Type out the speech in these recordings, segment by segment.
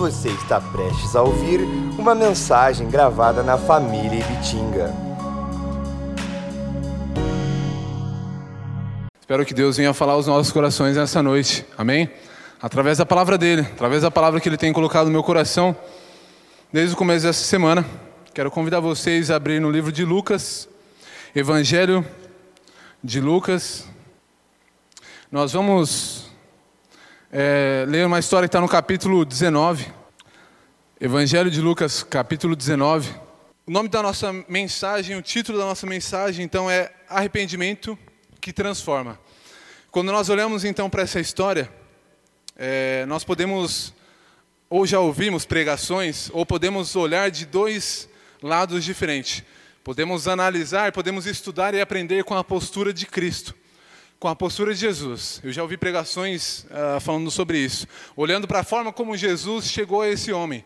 Você está prestes a ouvir uma mensagem gravada na família Ibitinga. Espero que Deus venha falar aos nossos corações nessa noite, amém? Através da palavra dele, através da palavra que ele tem colocado no meu coração desde o começo dessa semana. Quero convidar vocês a abrir no livro de Lucas, Evangelho de Lucas. Nós vamos é, ler uma história que está no capítulo 19. Evangelho de Lucas, capítulo 19. O nome da nossa mensagem, o título da nossa mensagem, então, é Arrependimento que Transforma. Quando nós olhamos, então, para essa história, é, nós podemos, ou já ouvimos pregações, ou podemos olhar de dois lados diferentes. Podemos analisar, podemos estudar e aprender com a postura de Cristo com a postura de Jesus. Eu já ouvi pregações uh, falando sobre isso, olhando para a forma como Jesus chegou a esse homem,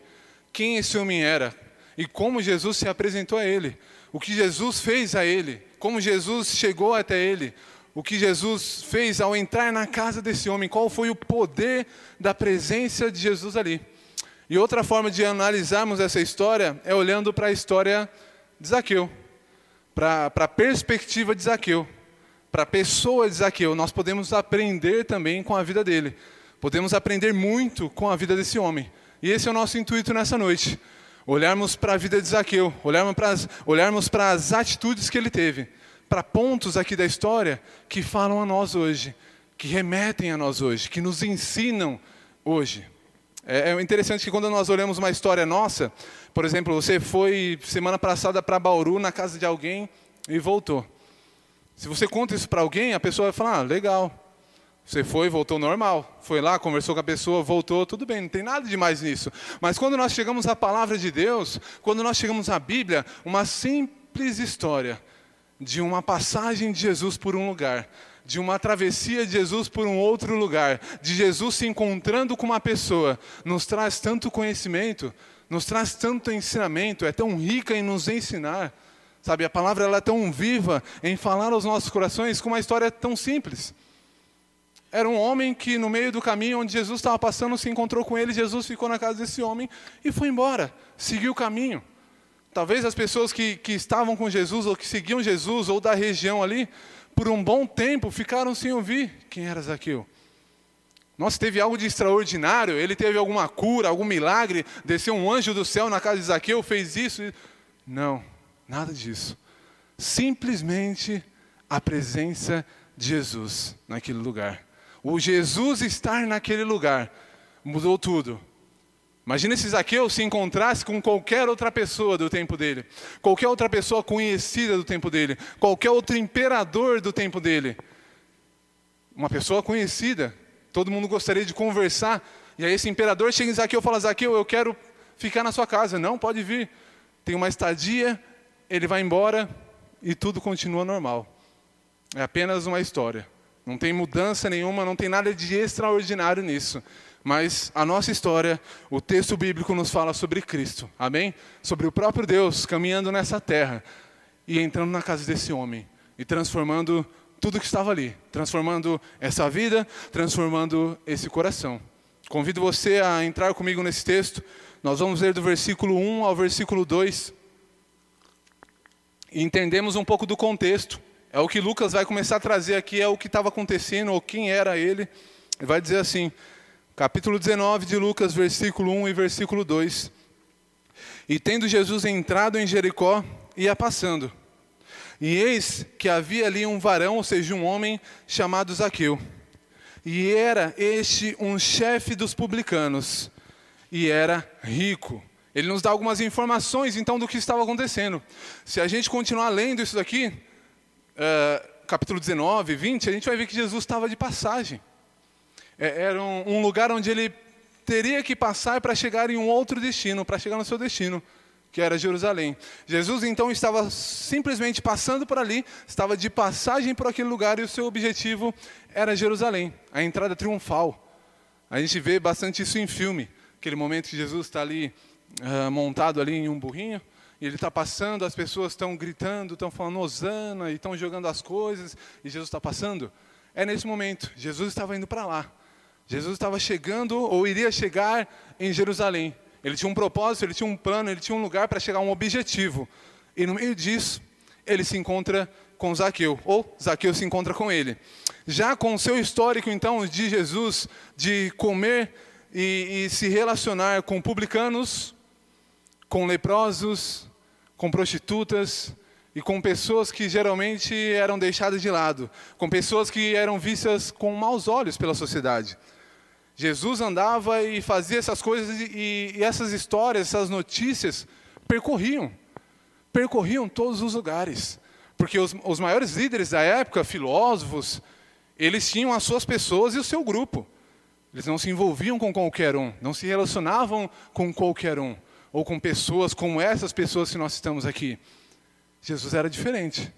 quem esse homem era? E como Jesus se apresentou a ele, o que Jesus fez a ele, como Jesus chegou até ele, o que Jesus fez ao entrar na casa desse homem, qual foi o poder da presença de Jesus ali. E outra forma de analisarmos essa história é olhando para a história de Zaqueu, para a perspectiva de Zaqueu para a pessoa de Zaqueu, nós podemos aprender também com a vida dele. Podemos aprender muito com a vida desse homem. E esse é o nosso intuito nessa noite. Olharmos para a vida de Zaqueu, olharmos para, as, atitudes que ele teve, para pontos aqui da história que falam a nós hoje, que remetem a nós hoje, que nos ensinam hoje. É, é interessante que quando nós olhamos uma história nossa, por exemplo, você foi semana passada para Bauru, na casa de alguém, e voltou. Se você conta isso para alguém, a pessoa vai falar: ah, legal. Você foi, voltou normal. Foi lá, conversou com a pessoa, voltou, tudo bem, não tem nada de mais nisso. Mas quando nós chegamos à palavra de Deus, quando nós chegamos à Bíblia, uma simples história de uma passagem de Jesus por um lugar, de uma travessia de Jesus por um outro lugar, de Jesus se encontrando com uma pessoa, nos traz tanto conhecimento, nos traz tanto ensinamento, é tão rica em nos ensinar. Sabe, a palavra ela é tão viva em falar aos nossos corações com uma história tão simples. Era um homem que no meio do caminho onde Jesus estava passando se encontrou com ele, Jesus ficou na casa desse homem e foi embora, seguiu o caminho. Talvez as pessoas que, que estavam com Jesus ou que seguiam Jesus ou da região ali, por um bom tempo ficaram sem ouvir quem era Zaqueu. Nossa, teve algo de extraordinário, ele teve alguma cura, algum milagre, desceu um anjo do céu na casa de Zaqueu, fez isso. Não, Nada disso. Simplesmente a presença de Jesus naquele lugar. O Jesus estar naquele lugar mudou tudo. Imagina se Zaqueu se encontrasse com qualquer outra pessoa do tempo dele, qualquer outra pessoa conhecida do tempo dele, qualquer outro imperador do tempo dele. Uma pessoa conhecida, todo mundo gostaria de conversar, e aí esse imperador chega em Zaqueu e fala: Zaqueu, eu quero ficar na sua casa. Não, pode vir. Tem uma estadia ele vai embora e tudo continua normal. É apenas uma história. Não tem mudança nenhuma, não tem nada de extraordinário nisso. Mas a nossa história, o texto bíblico nos fala sobre Cristo, amém? Sobre o próprio Deus caminhando nessa terra e entrando na casa desse homem e transformando tudo que estava ali, transformando essa vida, transformando esse coração. Convido você a entrar comigo nesse texto. Nós vamos ler do versículo 1 ao versículo 2 entendemos um pouco do contexto. É o que Lucas vai começar a trazer aqui, é o que estava acontecendo, ou quem era ele. Ele vai dizer assim, capítulo 19 de Lucas, versículo 1 e versículo 2. E tendo Jesus entrado em Jericó, ia passando. E eis que havia ali um varão, ou seja, um homem, chamado Zaqueu. E era este um chefe dos publicanos, e era rico. Ele nos dá algumas informações, então, do que estava acontecendo. Se a gente continuar lendo isso daqui, uh, capítulo 19, 20, a gente vai ver que Jesus estava de passagem. É, era um, um lugar onde ele teria que passar para chegar em um outro destino, para chegar no seu destino, que era Jerusalém. Jesus então estava simplesmente passando por ali, estava de passagem por aquele lugar e o seu objetivo era Jerusalém, a entrada triunfal. A gente vê bastante isso em filme, aquele momento que Jesus está ali uh, montado ali em um burrinho, e ele está passando, as pessoas estão gritando, estão falando Osana, e estão jogando as coisas, e Jesus está passando. É nesse momento, Jesus estava indo para lá, Jesus estava chegando ou iria chegar em Jerusalém. Ele tinha um propósito, ele tinha um plano, ele tinha um lugar para chegar a um objetivo. E no meio disso, ele se encontra com Zaqueu, ou Zaqueu se encontra com ele. Já com o seu histórico, então, de Jesus, de comer e, e se relacionar com publicanos, com leprosos, com prostitutas e com pessoas que geralmente eram deixadas de lado, com pessoas que eram vistas com maus olhos pela sociedade. Jesus andava e fazia essas coisas e, e essas histórias, essas notícias percorriam, percorriam todos os lugares. Porque os, os maiores líderes da época, filósofos, eles tinham as suas pessoas e o seu grupo. Eles não se envolviam com qualquer um, não se relacionavam com qualquer um, ou com pessoas como essas pessoas que nós estamos aqui. Jesus era diferente.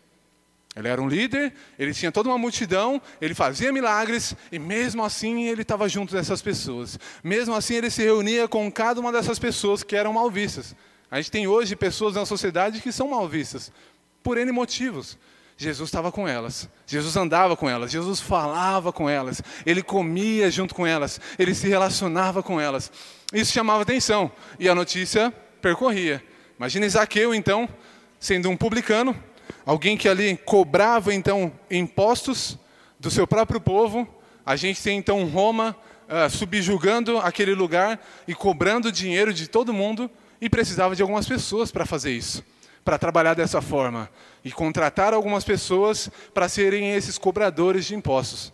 Ele era um líder, ele tinha toda uma multidão, ele fazia milagres e mesmo assim ele estava junto dessas pessoas. Mesmo assim ele se reunia com cada uma dessas pessoas que eram mal vistas. A gente tem hoje pessoas na sociedade que são mal vistas por N motivos. Jesus estava com elas, Jesus andava com elas, Jesus falava com elas, ele comia junto com elas, ele se relacionava com elas. Isso chamava atenção e a notícia percorria. Imagina Zaqueu, então, sendo um publicano, alguém que ali cobrava então impostos do seu próprio povo. A gente tem então Roma uh, subjugando aquele lugar e cobrando dinheiro de todo mundo e precisava de algumas pessoas para fazer isso, para trabalhar dessa forma e contratar algumas pessoas para serem esses cobradores de impostos.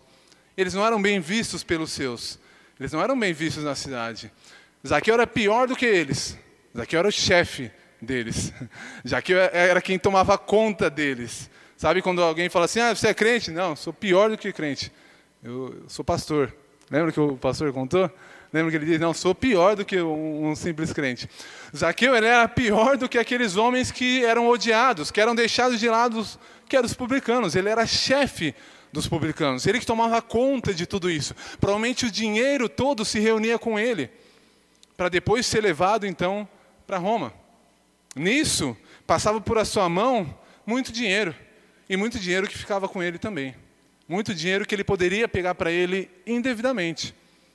Eles não eram bem vistos pelos seus, eles não eram bem vistos na cidade. Zaqueu era pior do que eles. Zaqueu era o chefe deles. Já que eu era quem tomava conta deles. Sabe quando alguém fala assim: "Ah, você é crente?" Não, sou pior do que crente. Eu sou pastor. Lembra que o pastor contou? Lembra que ele disse: "Não, sou pior do que um, um simples crente." Zaqueu ele era pior do que aqueles homens que eram odiados, que eram deixados de lado, que eram os publicanos. Ele era chefe dos publicanos. Ele que tomava conta de tudo isso. Provavelmente o dinheiro todo se reunia com ele, para depois ser levado então para Roma. Nisso, passava por a sua mão muito dinheiro, e muito dinheiro que ficava com ele também. Muito dinheiro que ele poderia pegar para ele indevidamente,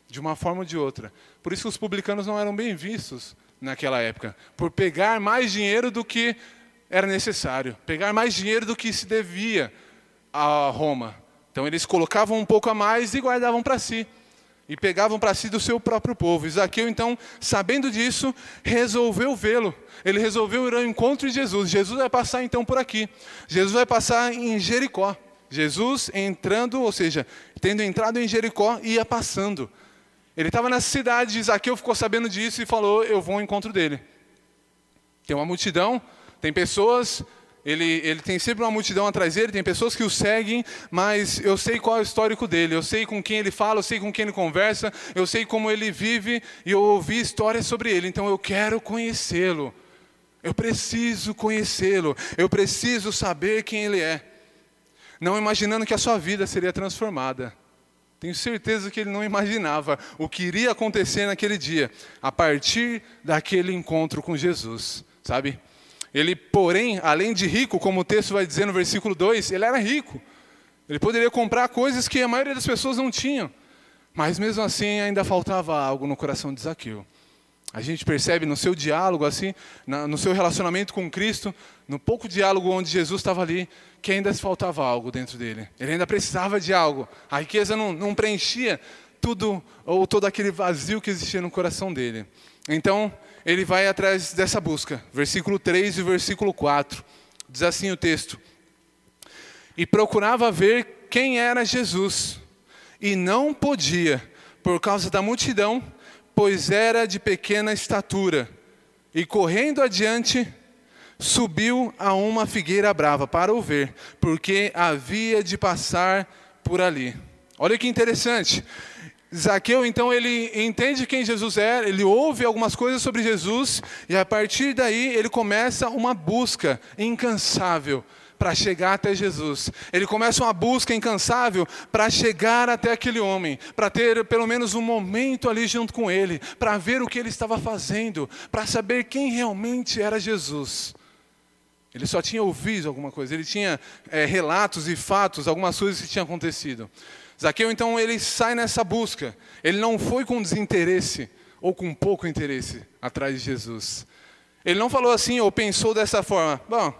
de uma forma ou de outra. Por isso que os publicanos não eram bem vistos naquela época, por pegar mais dinheiro do que era necessário, pegar mais dinheiro do que se devia a Roma. Então eles colocavam um pouco a mais e guardavam para si e pegavam para si do seu próprio povo. Isaqueu, então, sabendo disso, resolveu vê-lo. Ele resolveu ir ao encontro de Jesus. Jesus vai passar então por aqui. Jesus vai passar em Jericó. Jesus entrando, ou seja, tendo entrado em Jericó, ia passando. Ele estava na cidade, Isaqueu ficou sabendo disso e falou: Eu vou ao encontro dele. Tem uma multidão, tem pessoas, ele, ele tem sempre uma multidão atrás dele, tem pessoas que o seguem, mas eu sei qual é o histórico dele, eu sei com quem ele fala, eu sei com quem ele conversa, eu sei como ele vive e eu ouvi histórias sobre ele, então eu quero conhecê-lo. Eu preciso conhecê-lo, eu preciso saber quem ele é. Não imaginando que a sua vida seria transformada. Tenho certeza que ele não imaginava o que iria acontecer naquele dia, a partir daquele encontro com Jesus, sabe? Ele, porém, além de rico, como o texto vai dizer no versículo 2, ele era rico. Ele poderia comprar coisas que a maioria das pessoas não tinham. Mas mesmo assim ainda faltava algo no coração de Zaqueu. A gente percebe no seu diálogo, assim, no seu relacionamento com Cristo, no pouco diálogo onde Jesus estava ali, que ainda faltava algo dentro dele. Ele ainda precisava de algo. A riqueza não, não preenchia tudo, ou todo aquele vazio que existia no coração dele. Então, ele vai atrás dessa busca. Versículo 3 e versículo 4. Diz assim o texto: E procurava ver quem era Jesus, e não podia, por causa da multidão, pois era de pequena estatura. E correndo adiante, subiu a uma figueira brava para o ver, porque havia de passar por ali. Olha que interessante. Zaqueu, então, ele entende quem Jesus é, ele ouve algumas coisas sobre Jesus, e a partir daí ele começa uma busca incansável para chegar até Jesus. Ele começa uma busca incansável para chegar até aquele homem, para ter pelo menos um momento ali junto com ele, para ver o que ele estava fazendo, para saber quem realmente era Jesus. Ele só tinha ouvido alguma coisa, ele tinha é, relatos e fatos, algumas coisas que tinham acontecido. Zaqueu, então, ele sai nessa busca. Ele não foi com desinteresse ou com pouco interesse atrás de Jesus. Ele não falou assim ou pensou dessa forma: bom,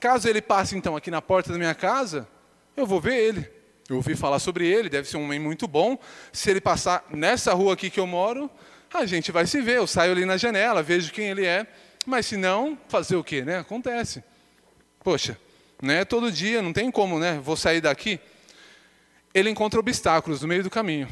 caso ele passe então aqui na porta da minha casa, eu vou ver ele. Eu ouvi falar sobre ele, deve ser um homem muito bom. Se ele passar nessa rua aqui que eu moro, a gente vai se ver. Eu saio ali na janela, vejo quem ele é. Mas se não, fazer o quê, né? Acontece. Poxa, né? Todo dia, não tem como, né? Vou sair daqui. Ele encontra obstáculos no meio do caminho.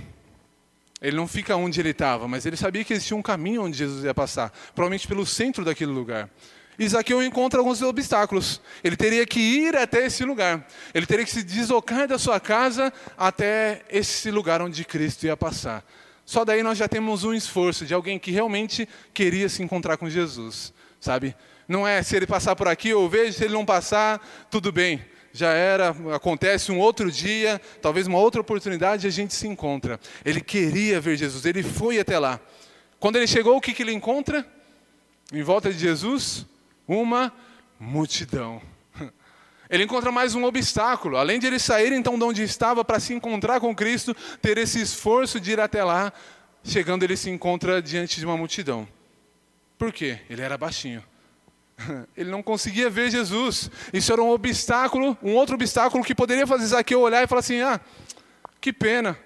Ele não fica onde ele estava, mas ele sabia que existia um caminho onde Jesus ia passar, provavelmente pelo centro daquele lugar. Isaqueu encontra alguns obstáculos. Ele teria que ir até esse lugar. Ele teria que se deslocar da sua casa até esse lugar onde Cristo ia passar. Só daí nós já temos um esforço de alguém que realmente queria se encontrar com Jesus, sabe? Não é se ele passar por aqui ou vejo, se ele não passar, tudo bem. Já era, acontece um outro dia, talvez uma outra oportunidade a gente se encontra. Ele queria ver Jesus, ele foi até lá. Quando ele chegou, o que, que ele encontra? Em volta de Jesus, uma multidão. Ele encontra mais um obstáculo. Além de ele sair então de onde estava para se encontrar com Cristo, ter esse esforço de ir até lá, chegando ele se encontra diante de uma multidão. Por quê? Ele era baixinho. Ele não conseguia ver Jesus. Isso era um obstáculo, um outro obstáculo que poderia fazer Zaqueu olhar e falar assim: ah, que pena,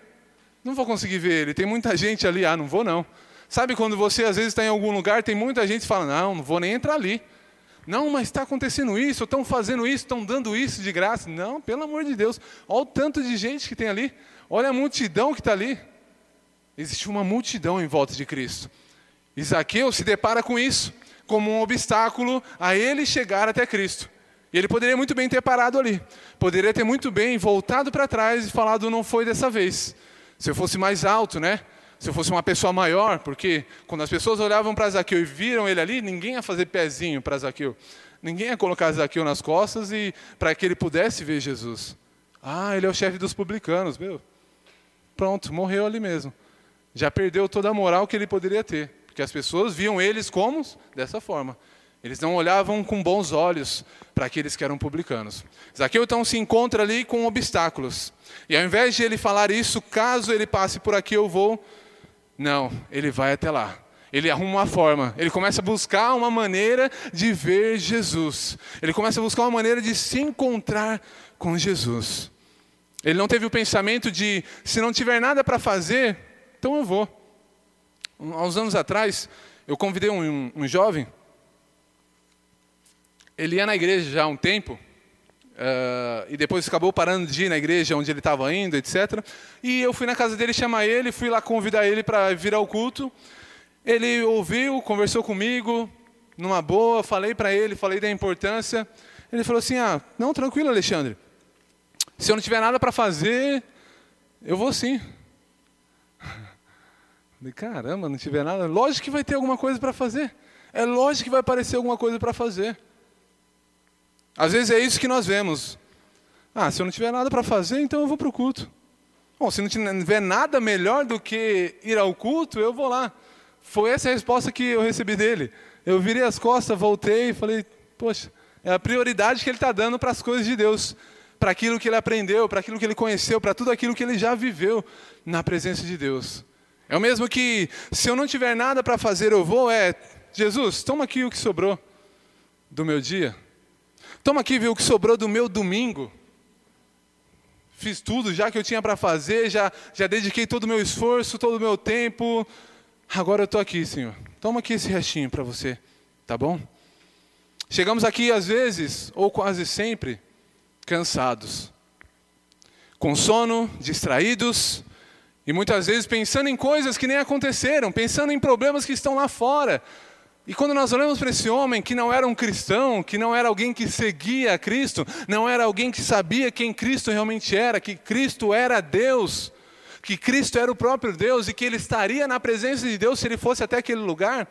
não vou conseguir ver ele. Tem muita gente ali, ah, não vou não. Sabe quando você às vezes está em algum lugar, tem muita gente que fala: não, não vou nem entrar ali. Não, mas está acontecendo isso, estão fazendo isso, estão dando isso de graça. Não, pelo amor de Deus. Olha o tanto de gente que tem ali. Olha a multidão que está ali. Existe uma multidão em volta de Cristo. Isaqueu se depara com isso, como um obstáculo a ele chegar até Cristo. E ele poderia muito bem ter parado ali. Poderia ter muito bem voltado para trás e falado: não foi dessa vez. Se eu fosse mais alto, né? Se eu fosse uma pessoa maior, porque quando as pessoas olhavam para Zaqueu e viram ele ali, ninguém ia fazer pezinho para Zaqueu. Ninguém ia colocar Zaqueu nas costas e para que ele pudesse ver Jesus. Ah, ele é o chefe dos publicanos, meu. Pronto, morreu ali mesmo. Já perdeu toda a moral que ele poderia ter, porque as pessoas viam eles como dessa forma. Eles não olhavam com bons olhos para aqueles que eram publicanos. Zaqueu então se encontra ali com obstáculos. E ao invés de ele falar isso, caso ele passe por aqui, eu vou não, ele vai até lá. Ele arruma uma forma, ele começa a buscar uma maneira de ver Jesus. Ele começa a buscar uma maneira de se encontrar com Jesus. Ele não teve o pensamento de, se não tiver nada para fazer, então eu vou. Há uns anos atrás, eu convidei um, um, um jovem, ele ia na igreja já há um tempo, Uh, e depois acabou parando de ir na igreja onde ele estava indo, etc. E eu fui na casa dele chamar ele, fui lá convidar ele para vir ao culto. Ele ouviu, conversou comigo, numa boa, falei para ele, falei da importância. Ele falou assim: Ah, não, tranquilo, Alexandre. Se eu não tiver nada para fazer, eu vou sim. Falei, caramba, não tiver nada. Lógico que vai ter alguma coisa para fazer. É lógico que vai aparecer alguma coisa para fazer. Às vezes é isso que nós vemos. Ah, se eu não tiver nada para fazer, então eu vou para o culto. Bom, se não tiver nada melhor do que ir ao culto, eu vou lá. Foi essa a resposta que eu recebi dele. Eu virei as costas, voltei e falei, poxa, é a prioridade que ele está dando para as coisas de Deus, para aquilo que ele aprendeu, para aquilo que ele conheceu, para tudo aquilo que ele já viveu na presença de Deus. É o mesmo que, se eu não tiver nada para fazer, eu vou, é, Jesus, toma aqui o que sobrou do meu dia. Toma aqui, viu, o que sobrou do meu domingo. Fiz tudo já que eu tinha para fazer, já, já dediquei todo o meu esforço, todo o meu tempo. Agora eu estou aqui, Senhor. Toma aqui esse restinho para você, tá bom? Chegamos aqui às vezes, ou quase sempre, cansados, com sono, distraídos, e muitas vezes pensando em coisas que nem aconteceram, pensando em problemas que estão lá fora, e quando nós olhamos para esse homem que não era um cristão, que não era alguém que seguia a Cristo, não era alguém que sabia quem Cristo realmente era, que Cristo era Deus, que Cristo era o próprio Deus e que ele estaria na presença de Deus se ele fosse até aquele lugar,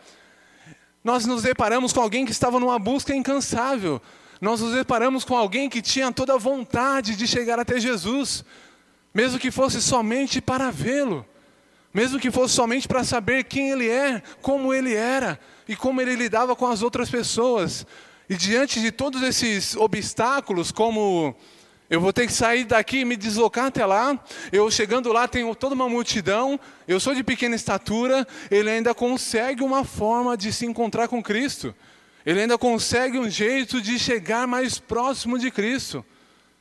nós nos deparamos com alguém que estava numa busca incansável. Nós nos deparamos com alguém que tinha toda a vontade de chegar até Jesus, mesmo que fosse somente para vê-lo, mesmo que fosse somente para saber quem ele é, como ele era e como ele lidava com as outras pessoas. E diante de todos esses obstáculos, como eu vou ter que sair daqui e me deslocar até lá. Eu chegando lá tenho toda uma multidão. Eu sou de pequena estatura. Ele ainda consegue uma forma de se encontrar com Cristo. Ele ainda consegue um jeito de chegar mais próximo de Cristo.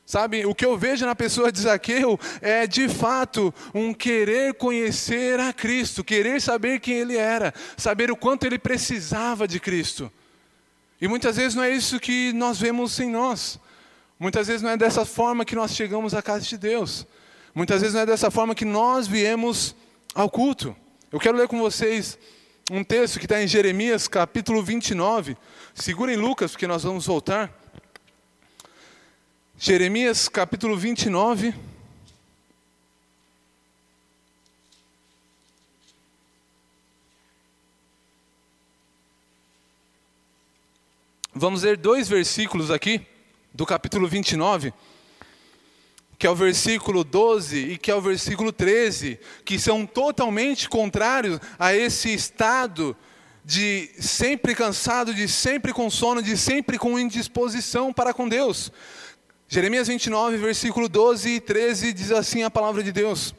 Sabe, o que eu vejo na pessoa de Zaqueu é de fato um querer conhecer a Cristo, querer saber quem ele era, saber o quanto ele precisava de Cristo. E muitas vezes não é isso que nós vemos em nós. Muitas vezes não é dessa forma que nós chegamos à casa de Deus. Muitas vezes não é dessa forma que nós viemos ao culto. Eu quero ler com vocês um texto que está em Jeremias, capítulo 29. Segurem Lucas, porque nós vamos voltar. Jeremias, capítulo 29. Vamos ler dois versículos aqui do capítulo 29, que é o versículo 12 e que é o versículo 13, que são totalmente contrários a esse estado de sempre cansado, de sempre com sono, de sempre com indisposição para com Deus. Jeremias 29, versículo 12 e 13 diz assim a palavra de Deus.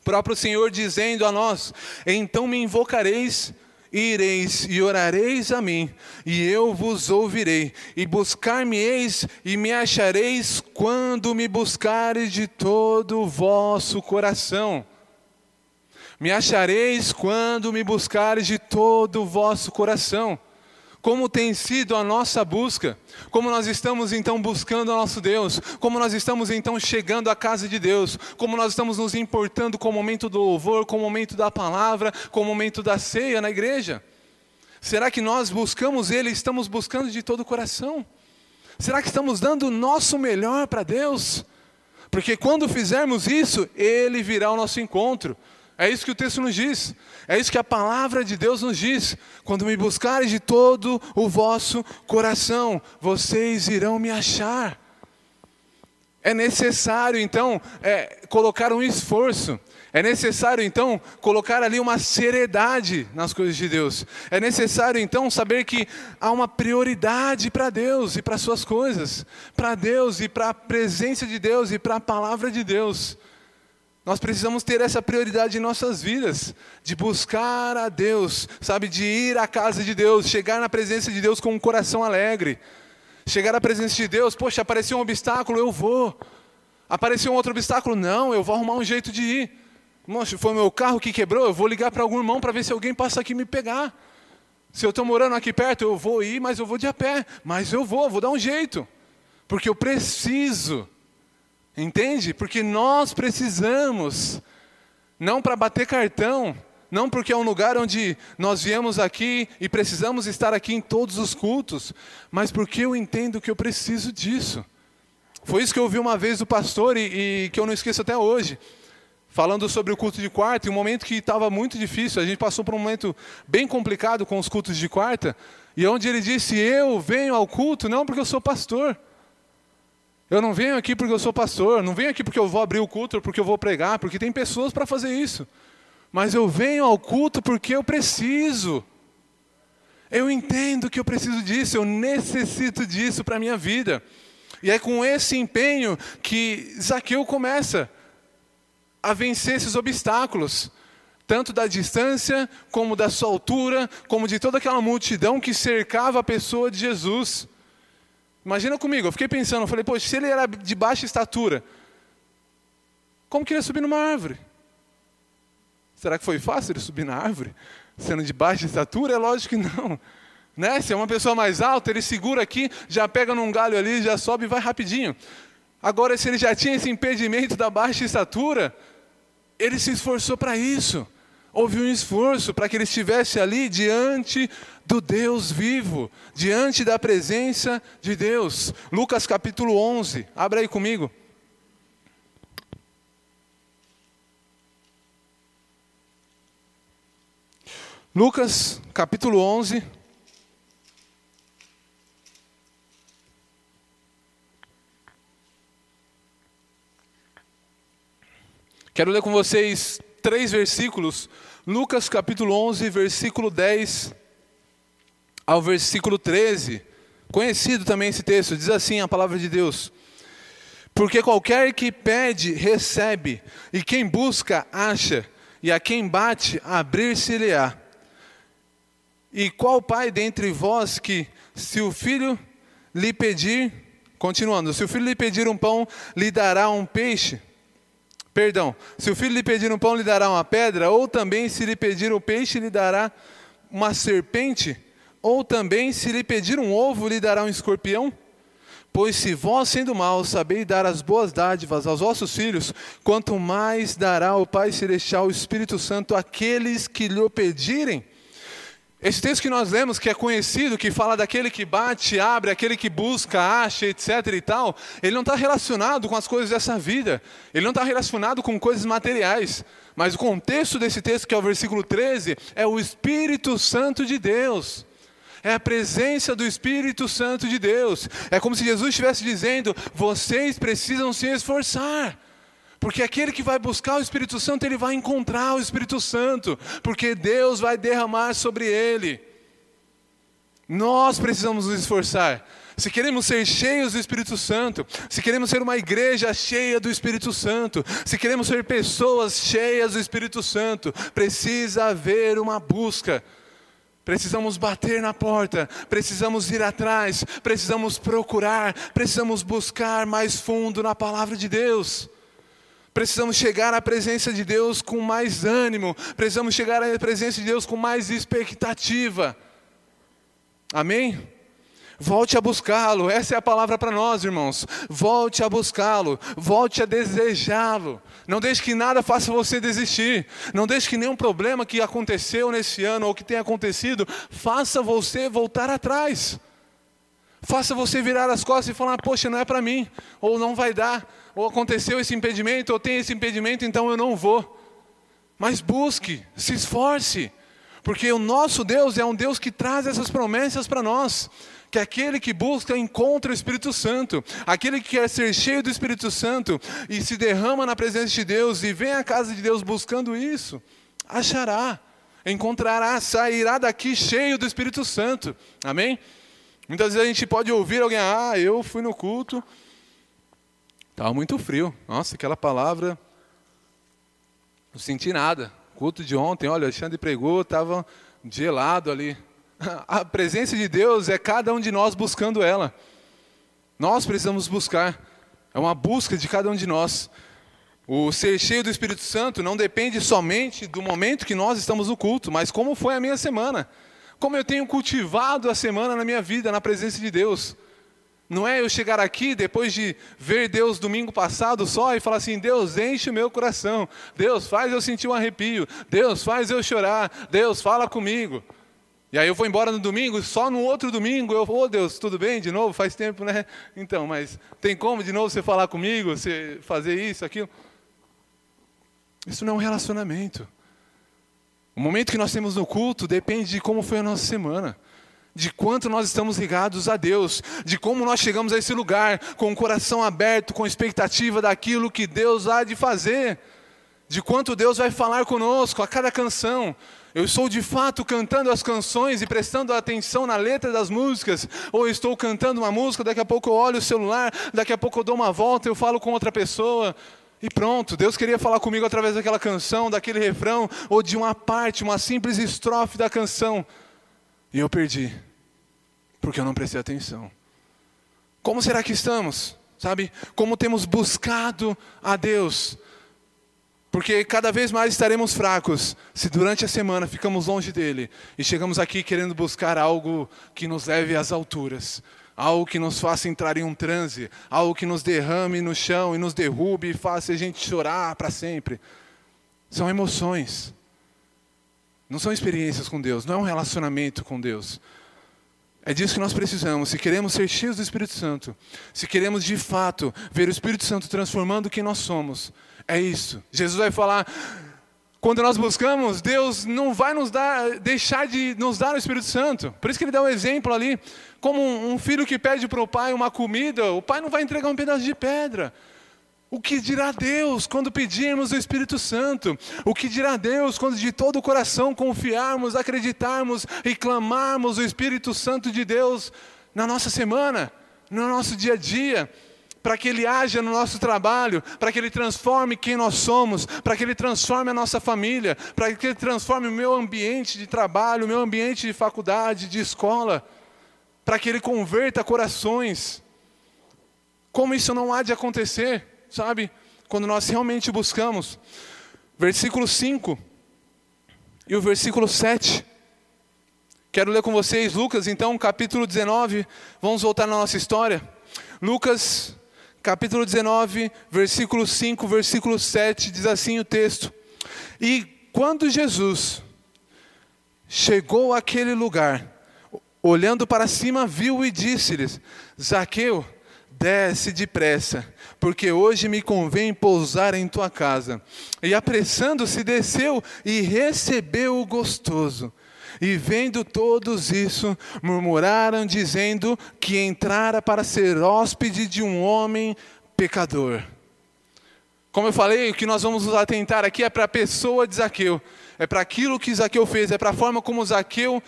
O próprio Senhor dizendo a nós: Então me invocareis ireis e orareis a mim, e eu vos ouvirei, e buscar-me-eis e me achareis quando me buscareis de todo o vosso coração. Me achareis quando me buscareis de todo o vosso coração como tem sido a nossa busca, como nós estamos então buscando o nosso Deus, como nós estamos então chegando à casa de Deus, como nós estamos nos importando com o momento do louvor, com o momento da palavra, com o momento da ceia na igreja. Será que nós buscamos Ele, estamos buscando de todo o coração? Será que estamos dando o nosso melhor para Deus? Porque quando fizermos isso, Ele virá ao nosso encontro. É isso que o texto nos diz. É isso que a palavra de Deus nos diz. Quando me buscares de todo o vosso coração, vocês irão me achar. É necessário, então, é, colocar um esforço. É necessário, então, colocar ali uma seriedade nas coisas de Deus. É necessário, então, saber que há uma prioridade para Deus e para Suas coisas. Para Deus e para a presença de Deus e para a palavra de Deus. Nós precisamos ter essa prioridade em nossas vidas, de buscar a Deus, sabe, de ir à casa de Deus, chegar na presença de Deus com um coração alegre. Chegar à presença de Deus, poxa, apareceu um obstáculo, eu vou. Apareceu um outro obstáculo, não, eu vou arrumar um jeito de ir. Moxa, foi meu carro que quebrou, eu vou ligar para algum irmão para ver se alguém passa aqui me pegar. Se eu estou morando aqui perto, eu vou ir, mas eu vou de a pé. Mas eu vou, vou dar um jeito. Porque eu preciso Entende? Porque nós precisamos, não para bater cartão, não porque é um lugar onde nós viemos aqui e precisamos estar aqui em todos os cultos, mas porque eu entendo que eu preciso disso. Foi isso que eu ouvi uma vez do pastor e, e que eu não esqueço até hoje, falando sobre o culto de quarta, e um momento que estava muito difícil, a gente passou por um momento bem complicado com os cultos de quarta, e onde ele disse: Eu venho ao culto não porque eu sou pastor. Eu não venho aqui porque eu sou pastor, não venho aqui porque eu vou abrir o culto, porque eu vou pregar, porque tem pessoas para fazer isso. Mas eu venho ao culto porque eu preciso. Eu entendo que eu preciso disso, eu necessito disso para a minha vida. E é com esse empenho que Zaqueu começa a vencer esses obstáculos, tanto da distância, como da sua altura, como de toda aquela multidão que cercava a pessoa de Jesus. Imagina comigo, eu fiquei pensando, eu falei, poxa, se ele era de baixa estatura, como que ele ia subir numa árvore? Será que foi fácil ele subir na árvore? Sendo de baixa estatura? É lógico que não. Né? Se é uma pessoa mais alta, ele segura aqui, já pega num galho ali, já sobe e vai rapidinho. Agora, se ele já tinha esse impedimento da baixa estatura, ele se esforçou para isso. Houve um esforço para que ele estivesse ali diante do Deus vivo, diante da presença de Deus. Lucas capítulo 11, abra aí comigo. Lucas capítulo 11. Quero ler com vocês três versículos, Lucas capítulo 11, versículo 10 ao versículo 13. Conhecido também esse texto, diz assim a palavra de Deus: Porque qualquer que pede, recebe, e quem busca, acha, e a quem bate, abrir-se-lhe-á. E qual pai dentre vós que, se o filho lhe pedir, continuando, se o filho lhe pedir um pão, lhe dará um peixe? Perdão, se o filho lhe pedir um pão, lhe dará uma pedra? Ou também, se lhe pedir um peixe, lhe dará uma serpente? Ou também, se lhe pedir um ovo, lhe dará um escorpião? Pois se vós, sendo maus, sabeis dar as boas dádivas aos vossos filhos, quanto mais dará o Pai Celestial o Espírito Santo àqueles que lhe pedirem? Esse texto que nós lemos, que é conhecido, que fala daquele que bate, abre, aquele que busca, acha, etc e tal, ele não está relacionado com as coisas dessa vida, ele não está relacionado com coisas materiais. Mas o contexto desse texto, que é o versículo 13, é o Espírito Santo de Deus. É a presença do Espírito Santo de Deus. É como se Jesus estivesse dizendo: vocês precisam se esforçar. Porque aquele que vai buscar o Espírito Santo, ele vai encontrar o Espírito Santo, porque Deus vai derramar sobre ele. Nós precisamos nos esforçar. Se queremos ser cheios do Espírito Santo, se queremos ser uma igreja cheia do Espírito Santo, se queremos ser pessoas cheias do Espírito Santo, precisa haver uma busca. Precisamos bater na porta, precisamos ir atrás, precisamos procurar, precisamos buscar mais fundo na palavra de Deus. Precisamos chegar à presença de Deus com mais ânimo, precisamos chegar à presença de Deus com mais expectativa. Amém? Volte a buscá-lo, essa é a palavra para nós, irmãos. Volte a buscá-lo, volte a desejá-lo. Não deixe que nada faça você desistir. Não deixe que nenhum problema que aconteceu nesse ano ou que tenha acontecido faça você voltar atrás. Faça você virar as costas e falar: Poxa, não é para mim, ou não vai dar ou aconteceu esse impedimento, ou tem esse impedimento, então eu não vou. Mas busque, se esforce, porque o nosso Deus é um Deus que traz essas promessas para nós. Que aquele que busca encontra o Espírito Santo, aquele que quer ser cheio do Espírito Santo e se derrama na presença de Deus e vem à casa de Deus buscando isso, achará, encontrará, sairá daqui cheio do Espírito Santo. Amém? Muitas vezes a gente pode ouvir alguém, ah, eu fui no culto, Estava muito frio. Nossa, aquela palavra. Não senti nada. Culto de ontem, olha, Alexandre pregou, estava gelado ali. A presença de Deus é cada um de nós buscando ela. Nós precisamos buscar. É uma busca de cada um de nós. O ser cheio do Espírito Santo não depende somente do momento que nós estamos no culto, mas como foi a minha semana. Como eu tenho cultivado a semana na minha vida, na presença de Deus. Não é eu chegar aqui depois de ver Deus domingo passado só e falar assim: Deus, enche o meu coração. Deus, faz eu sentir um arrepio. Deus, faz eu chorar. Deus, fala comigo. E aí eu vou embora no domingo, só no outro domingo eu, ô oh, Deus, tudo bem de novo? Faz tempo, né? Então, mas tem como de novo você falar comigo, você fazer isso, aquilo? Isso não é um relacionamento. O momento que nós temos no culto depende de como foi a nossa semana de quanto nós estamos ligados a Deus, de como nós chegamos a esse lugar com o coração aberto, com expectativa daquilo que Deus há de fazer, de quanto Deus vai falar conosco a cada canção. Eu estou de fato cantando as canções e prestando atenção na letra das músicas, ou estou cantando uma música, daqui a pouco eu olho o celular, daqui a pouco eu dou uma volta, eu falo com outra pessoa. E pronto, Deus queria falar comigo através daquela canção, daquele refrão, ou de uma parte, uma simples estrofe da canção. E eu perdi, porque eu não prestei atenção. Como será que estamos? Sabe? Como temos buscado a Deus? Porque cada vez mais estaremos fracos se durante a semana ficamos longe dele e chegamos aqui querendo buscar algo que nos leve às alturas, algo que nos faça entrar em um transe, algo que nos derrame no chão e nos derrube e faça a gente chorar para sempre. São emoções. Não são experiências com Deus, não é um relacionamento com Deus. É disso que nós precisamos. Se queremos ser cheios do Espírito Santo, se queremos de fato ver o Espírito Santo transformando quem nós somos, é isso. Jesus vai falar: quando nós buscamos, Deus não vai nos dar, deixar de nos dar o Espírito Santo. Por isso que ele dá um exemplo ali, como um filho que pede para o pai uma comida, o pai não vai entregar um pedaço de pedra. O que dirá Deus quando pedirmos o Espírito Santo? O que dirá Deus quando de todo o coração confiarmos, acreditarmos e clamarmos o Espírito Santo de Deus na nossa semana, no nosso dia a dia, para que Ele haja no nosso trabalho, para que Ele transforme quem nós somos, para que Ele transforme a nossa família, para que Ele transforme o meu ambiente de trabalho, o meu ambiente de faculdade, de escola, para que Ele converta corações. Como isso não há de acontecer, sabe? Quando nós realmente buscamos. Versículo 5 e o versículo 7. Quero ler com vocês Lucas, então, capítulo 19. Vamos voltar na nossa história. Lucas, capítulo 19, versículo 5, versículo 7, diz assim o texto: E quando Jesus chegou àquele lugar, olhando para cima, viu e disse-lhes: Zaqueu, desce depressa, porque hoje me convém pousar em tua casa. E apressando-se, desceu e recebeu o gostoso. E vendo todos isso, murmuraram, dizendo que entrara para ser hóspede de um homem pecador. Como eu falei, o que nós vamos nos atentar aqui é para a pessoa de Zaqueu, é para aquilo que Zaqueu fez, é para a forma como Zaqueu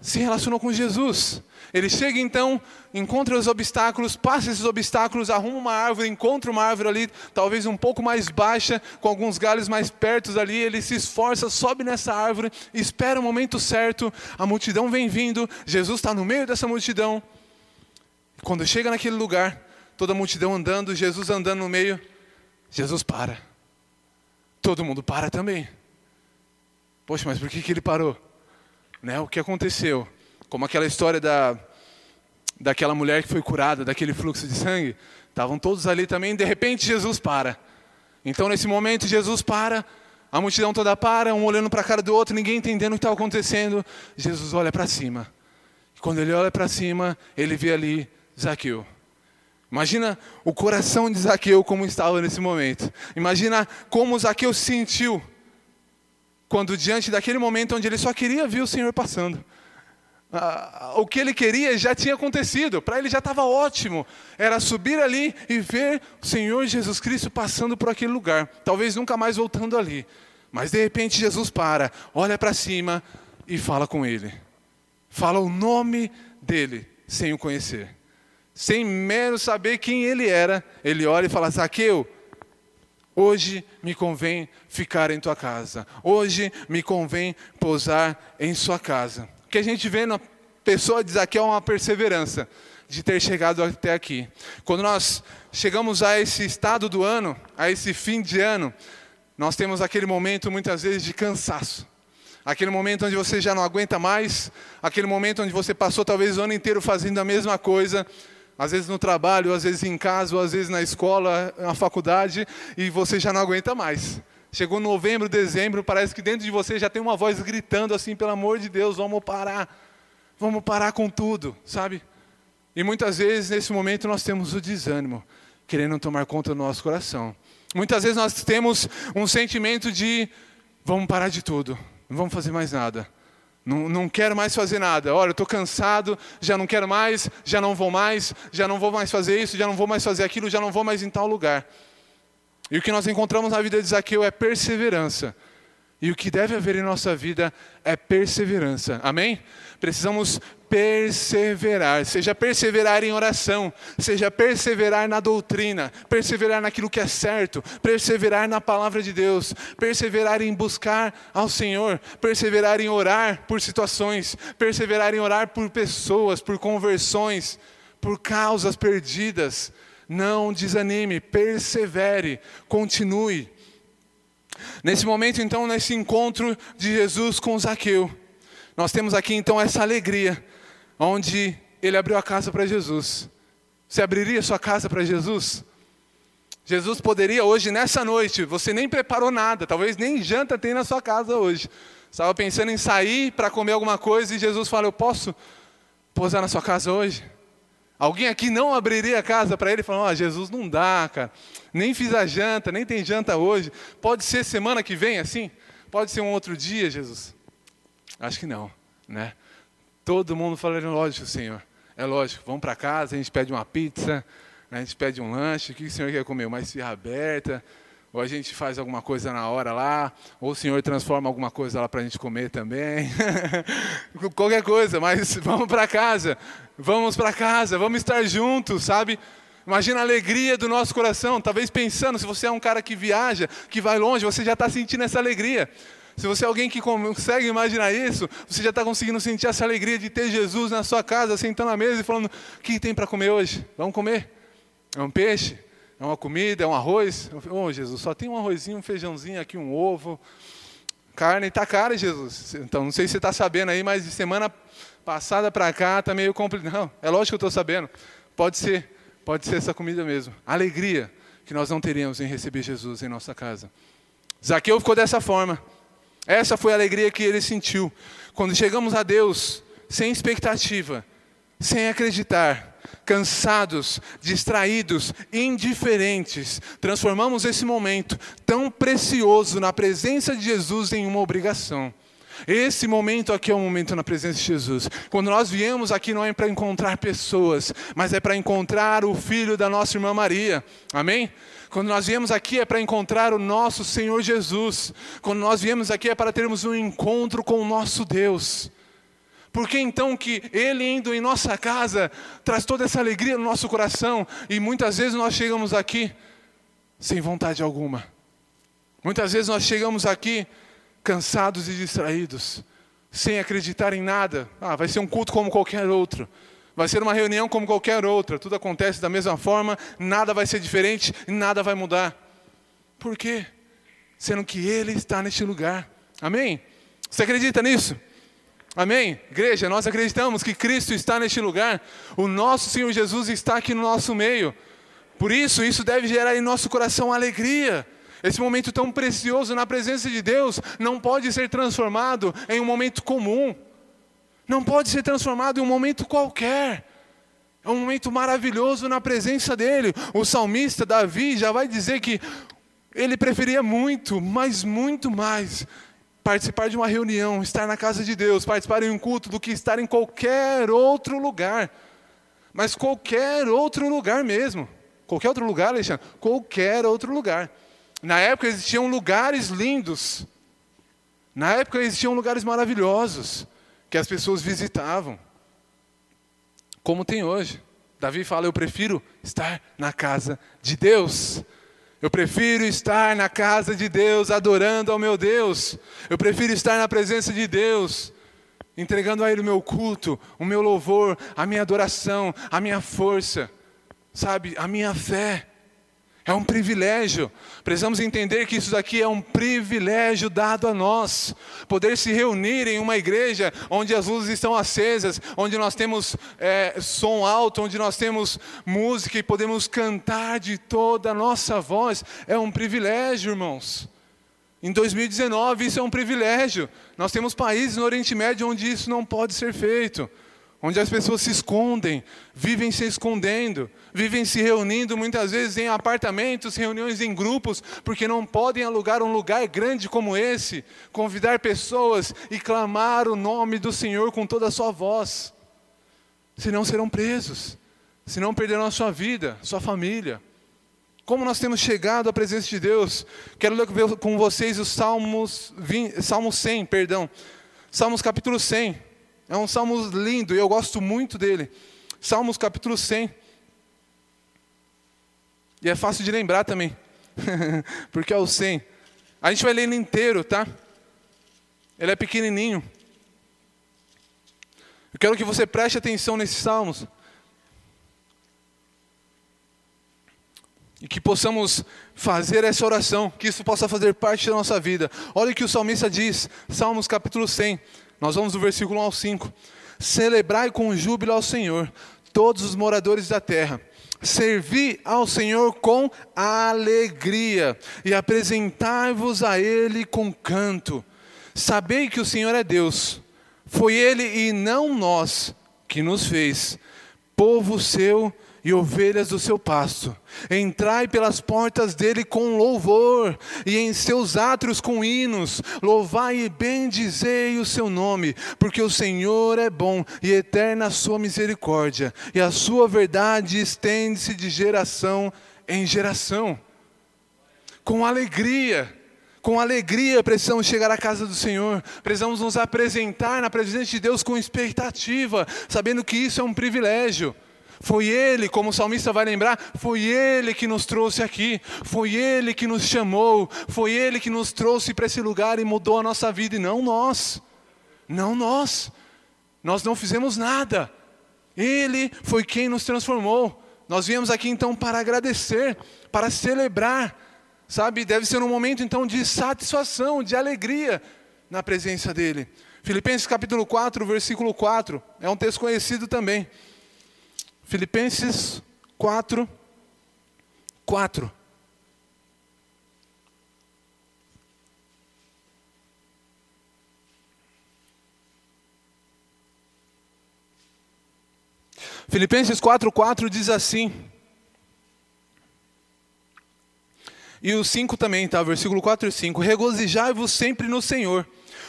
se relacionou com Jesus. Ele chega então, encontra os obstáculos, passa esses obstáculos, arruma uma árvore, encontra uma árvore ali, talvez um pouco mais baixa, com alguns galhos mais perto ali. Ele se esforça, sobe nessa árvore, espera o momento certo. A multidão vem vindo, Jesus está no meio dessa multidão. Quando chega naquele lugar, toda a multidão andando, Jesus andando no meio, Jesus para. Todo mundo para também. Poxa, mas por que, que ele parou? Né? O que aconteceu? Como aquela história da, daquela mulher que foi curada daquele fluxo de sangue. Estavam todos ali também, de repente Jesus para. Então, nesse momento, Jesus para, a multidão toda para, um olhando para a cara do outro, ninguém entendendo o que está acontecendo. Jesus olha para cima. E quando ele olha para cima, ele vê ali Zaqueu. Imagina o coração de Zaqueu como estava nesse momento. Imagina como Zaqueu se sentiu quando diante daquele momento onde ele só queria ver o Senhor passando ah, o que ele queria já tinha acontecido, para ele já estava ótimo. Era subir ali e ver o Senhor Jesus Cristo passando por aquele lugar, talvez nunca mais voltando ali. Mas de repente Jesus para, olha para cima e fala com ele. Fala o nome dele sem o conhecer. Sem mero saber quem ele era, ele olha e fala: Zaqueu, hoje me convém ficar em tua casa. Hoje me convém pousar em sua casa. O que a gente vê na pessoa de Zaqueu é uma perseverança de ter chegado até aqui. Quando nós chegamos a esse estado do ano, a esse fim de ano, nós temos aquele momento muitas vezes de cansaço. Aquele momento onde você já não aguenta mais, aquele momento onde você passou talvez o ano inteiro fazendo a mesma coisa, às vezes no trabalho, às vezes em casa, ou às vezes na escola, na faculdade, e você já não aguenta mais. Chegou novembro, dezembro, parece que dentro de você já tem uma voz gritando assim, pelo amor de Deus, vamos parar. Vamos parar com tudo, sabe? E muitas vezes nesse momento nós temos o desânimo, querendo tomar conta do nosso coração. Muitas vezes nós temos um sentimento de vamos parar de tudo, não vamos fazer mais nada. Não, não quero mais fazer nada. Olha, eu estou cansado, já não quero mais, já não vou mais, já não vou mais fazer isso, já não vou mais fazer aquilo, já não vou mais em tal lugar. E o que nós encontramos na vida de Zaqueu é perseverança. E o que deve haver em nossa vida é perseverança. Amém? Precisamos perseverar, seja perseverar em oração, seja perseverar na doutrina, perseverar naquilo que é certo, perseverar na palavra de Deus, perseverar em buscar ao Senhor, perseverar em orar por situações, perseverar em orar por pessoas, por conversões, por causas perdidas. Não desanime, persevere, continue. Nesse momento, então, nesse encontro de Jesus com Zaqueu, nós temos aqui então essa alegria, onde ele abriu a casa para Jesus. Você abriria sua casa para Jesus? Jesus poderia hoje, nessa noite, você nem preparou nada, talvez nem janta tem na sua casa hoje. Estava pensando em sair para comer alguma coisa e Jesus fala: Eu posso pousar na sua casa hoje? Alguém aqui não abriria a casa para ele falando: oh, Jesus não dá, cara. Nem fiz a janta, nem tem janta hoje. Pode ser semana que vem assim? Pode ser um outro dia, Jesus? Acho que não, né? Todo mundo falaria: lógico, Senhor. É lógico, vamos para casa, a gente pede uma pizza, a gente pede um lanche. O que o Senhor quer comer? Uma esfirra aberta, ou a gente faz alguma coisa na hora lá, ou o Senhor transforma alguma coisa lá para a gente comer também. Qualquer coisa, mas vamos para casa, vamos para casa, vamos estar juntos, sabe? Imagina a alegria do nosso coração, talvez pensando, se você é um cara que viaja, que vai longe, você já está sentindo essa alegria. Se você é alguém que consegue imaginar isso, você já está conseguindo sentir essa alegria de ter Jesus na sua casa, sentando à mesa e falando: o que tem para comer hoje? Vamos comer? É um peixe? É uma comida? É um arroz? Oh, Jesus, só tem um arrozinho, um feijãozinho aqui, um ovo. Carne está cara, Jesus. Então, não sei se você está sabendo aí, mas de semana passada para cá está meio complicado. Não, é lógico que eu estou sabendo. Pode ser, pode ser essa comida mesmo. Alegria que nós não teríamos em receber Jesus em nossa casa. Zaqueu ficou dessa forma. Essa foi a alegria que ele sentiu. Quando chegamos a Deus, sem expectativa, sem acreditar, cansados, distraídos, indiferentes, transformamos esse momento tão precioso na presença de Jesus em uma obrigação. Esse momento aqui é o momento na presença de Jesus. Quando nós viemos aqui não é para encontrar pessoas, mas é para encontrar o filho da nossa irmã Maria. Amém? Quando nós viemos aqui é para encontrar o nosso Senhor Jesus. Quando nós viemos aqui é para termos um encontro com o nosso Deus. Por que então que Ele indo em nossa casa traz toda essa alegria no nosso coração e muitas vezes nós chegamos aqui sem vontade alguma? Muitas vezes nós chegamos aqui cansados e distraídos, sem acreditar em nada. Ah, vai ser um culto como qualquer outro. Vai ser uma reunião como qualquer outra. Tudo acontece da mesma forma, nada vai ser diferente, nada vai mudar. Por quê? Sendo que Ele está neste lugar. Amém? Você acredita nisso? Amém? Igreja, nós acreditamos que Cristo está neste lugar. O nosso Senhor Jesus está aqui no nosso meio. Por isso, isso deve gerar em nosso coração alegria. Esse momento tão precioso na presença de Deus não pode ser transformado em um momento comum. Não pode ser transformado em um momento qualquer. É um momento maravilhoso na presença dele. O salmista Davi já vai dizer que ele preferia muito, mas muito mais, participar de uma reunião, estar na casa de Deus, participar de um culto, do que estar em qualquer outro lugar. Mas qualquer outro lugar mesmo. Qualquer outro lugar, Alexandre? Qualquer outro lugar. Na época existiam lugares lindos. Na época existiam lugares maravilhosos que as pessoas visitavam. Como tem hoje. Davi fala: Eu prefiro estar na casa de Deus. Eu prefiro estar na casa de Deus, adorando ao meu Deus. Eu prefiro estar na presença de Deus, entregando a Ele o meu culto, o meu louvor, a minha adoração, a minha força, sabe, a minha fé. É um privilégio. Precisamos entender que isso daqui é um privilégio dado a nós. Poder se reunir em uma igreja onde as luzes estão acesas, onde nós temos é, som alto, onde nós temos música e podemos cantar de toda a nossa voz. É um privilégio, irmãos. Em 2019, isso é um privilégio. Nós temos países no Oriente Médio onde isso não pode ser feito onde as pessoas se escondem, vivem se escondendo, vivem se reunindo muitas vezes em apartamentos, reuniões em grupos, porque não podem alugar um lugar grande como esse, convidar pessoas e clamar o nome do Senhor com toda a sua voz. Senão serão presos, senão perderão a sua vida, sua família. Como nós temos chegado à presença de Deus? Quero ler com vocês os Salmos, 20, Salmo 100, perdão. Salmos capítulo 100. É um salmo lindo e eu gosto muito dele. Salmos capítulo 100. E é fácil de lembrar também, porque é o 100. A gente vai ler ele inteiro, tá? Ele é pequenininho. Eu quero que você preste atenção nesses salmos. E que possamos fazer essa oração, que isso possa fazer parte da nossa vida. Olha o que o salmista diz, Salmos capítulo 100, nós vamos do versículo 1 ao 5. Celebrai com júbilo ao Senhor, todos os moradores da terra. Servi ao Senhor com alegria e apresentai-vos a Ele com canto. Sabei que o Senhor é Deus. Foi Ele e não nós que nos fez, povo seu e ovelhas do seu pasto. Entrai pelas portas dele com louvor, e em seus átrios com hinos. Louvai e bendizei o seu nome, porque o Senhor é bom e eterna a sua misericórdia, e a sua verdade estende-se de geração em geração. com alegria. Com alegria precisamos chegar à casa do Senhor, precisamos nos apresentar na presença de Deus com expectativa, sabendo que isso é um privilégio. Foi Ele, como o salmista vai lembrar, foi Ele que nos trouxe aqui, foi Ele que nos chamou, foi Ele que nos trouxe para esse lugar e mudou a nossa vida, e não nós. Não nós. Nós não fizemos nada. Ele foi quem nos transformou. Nós viemos aqui então para agradecer, para celebrar, sabe? Deve ser um momento então de satisfação, de alegria na presença dEle. Filipenses capítulo 4, versículo 4, é um texto conhecido também. Filipenses 4, 4. Filipenses 4, 4 diz assim. E o 5 também, tá? Versículo 4 e 5. Regozijai-vos sempre no Senhor.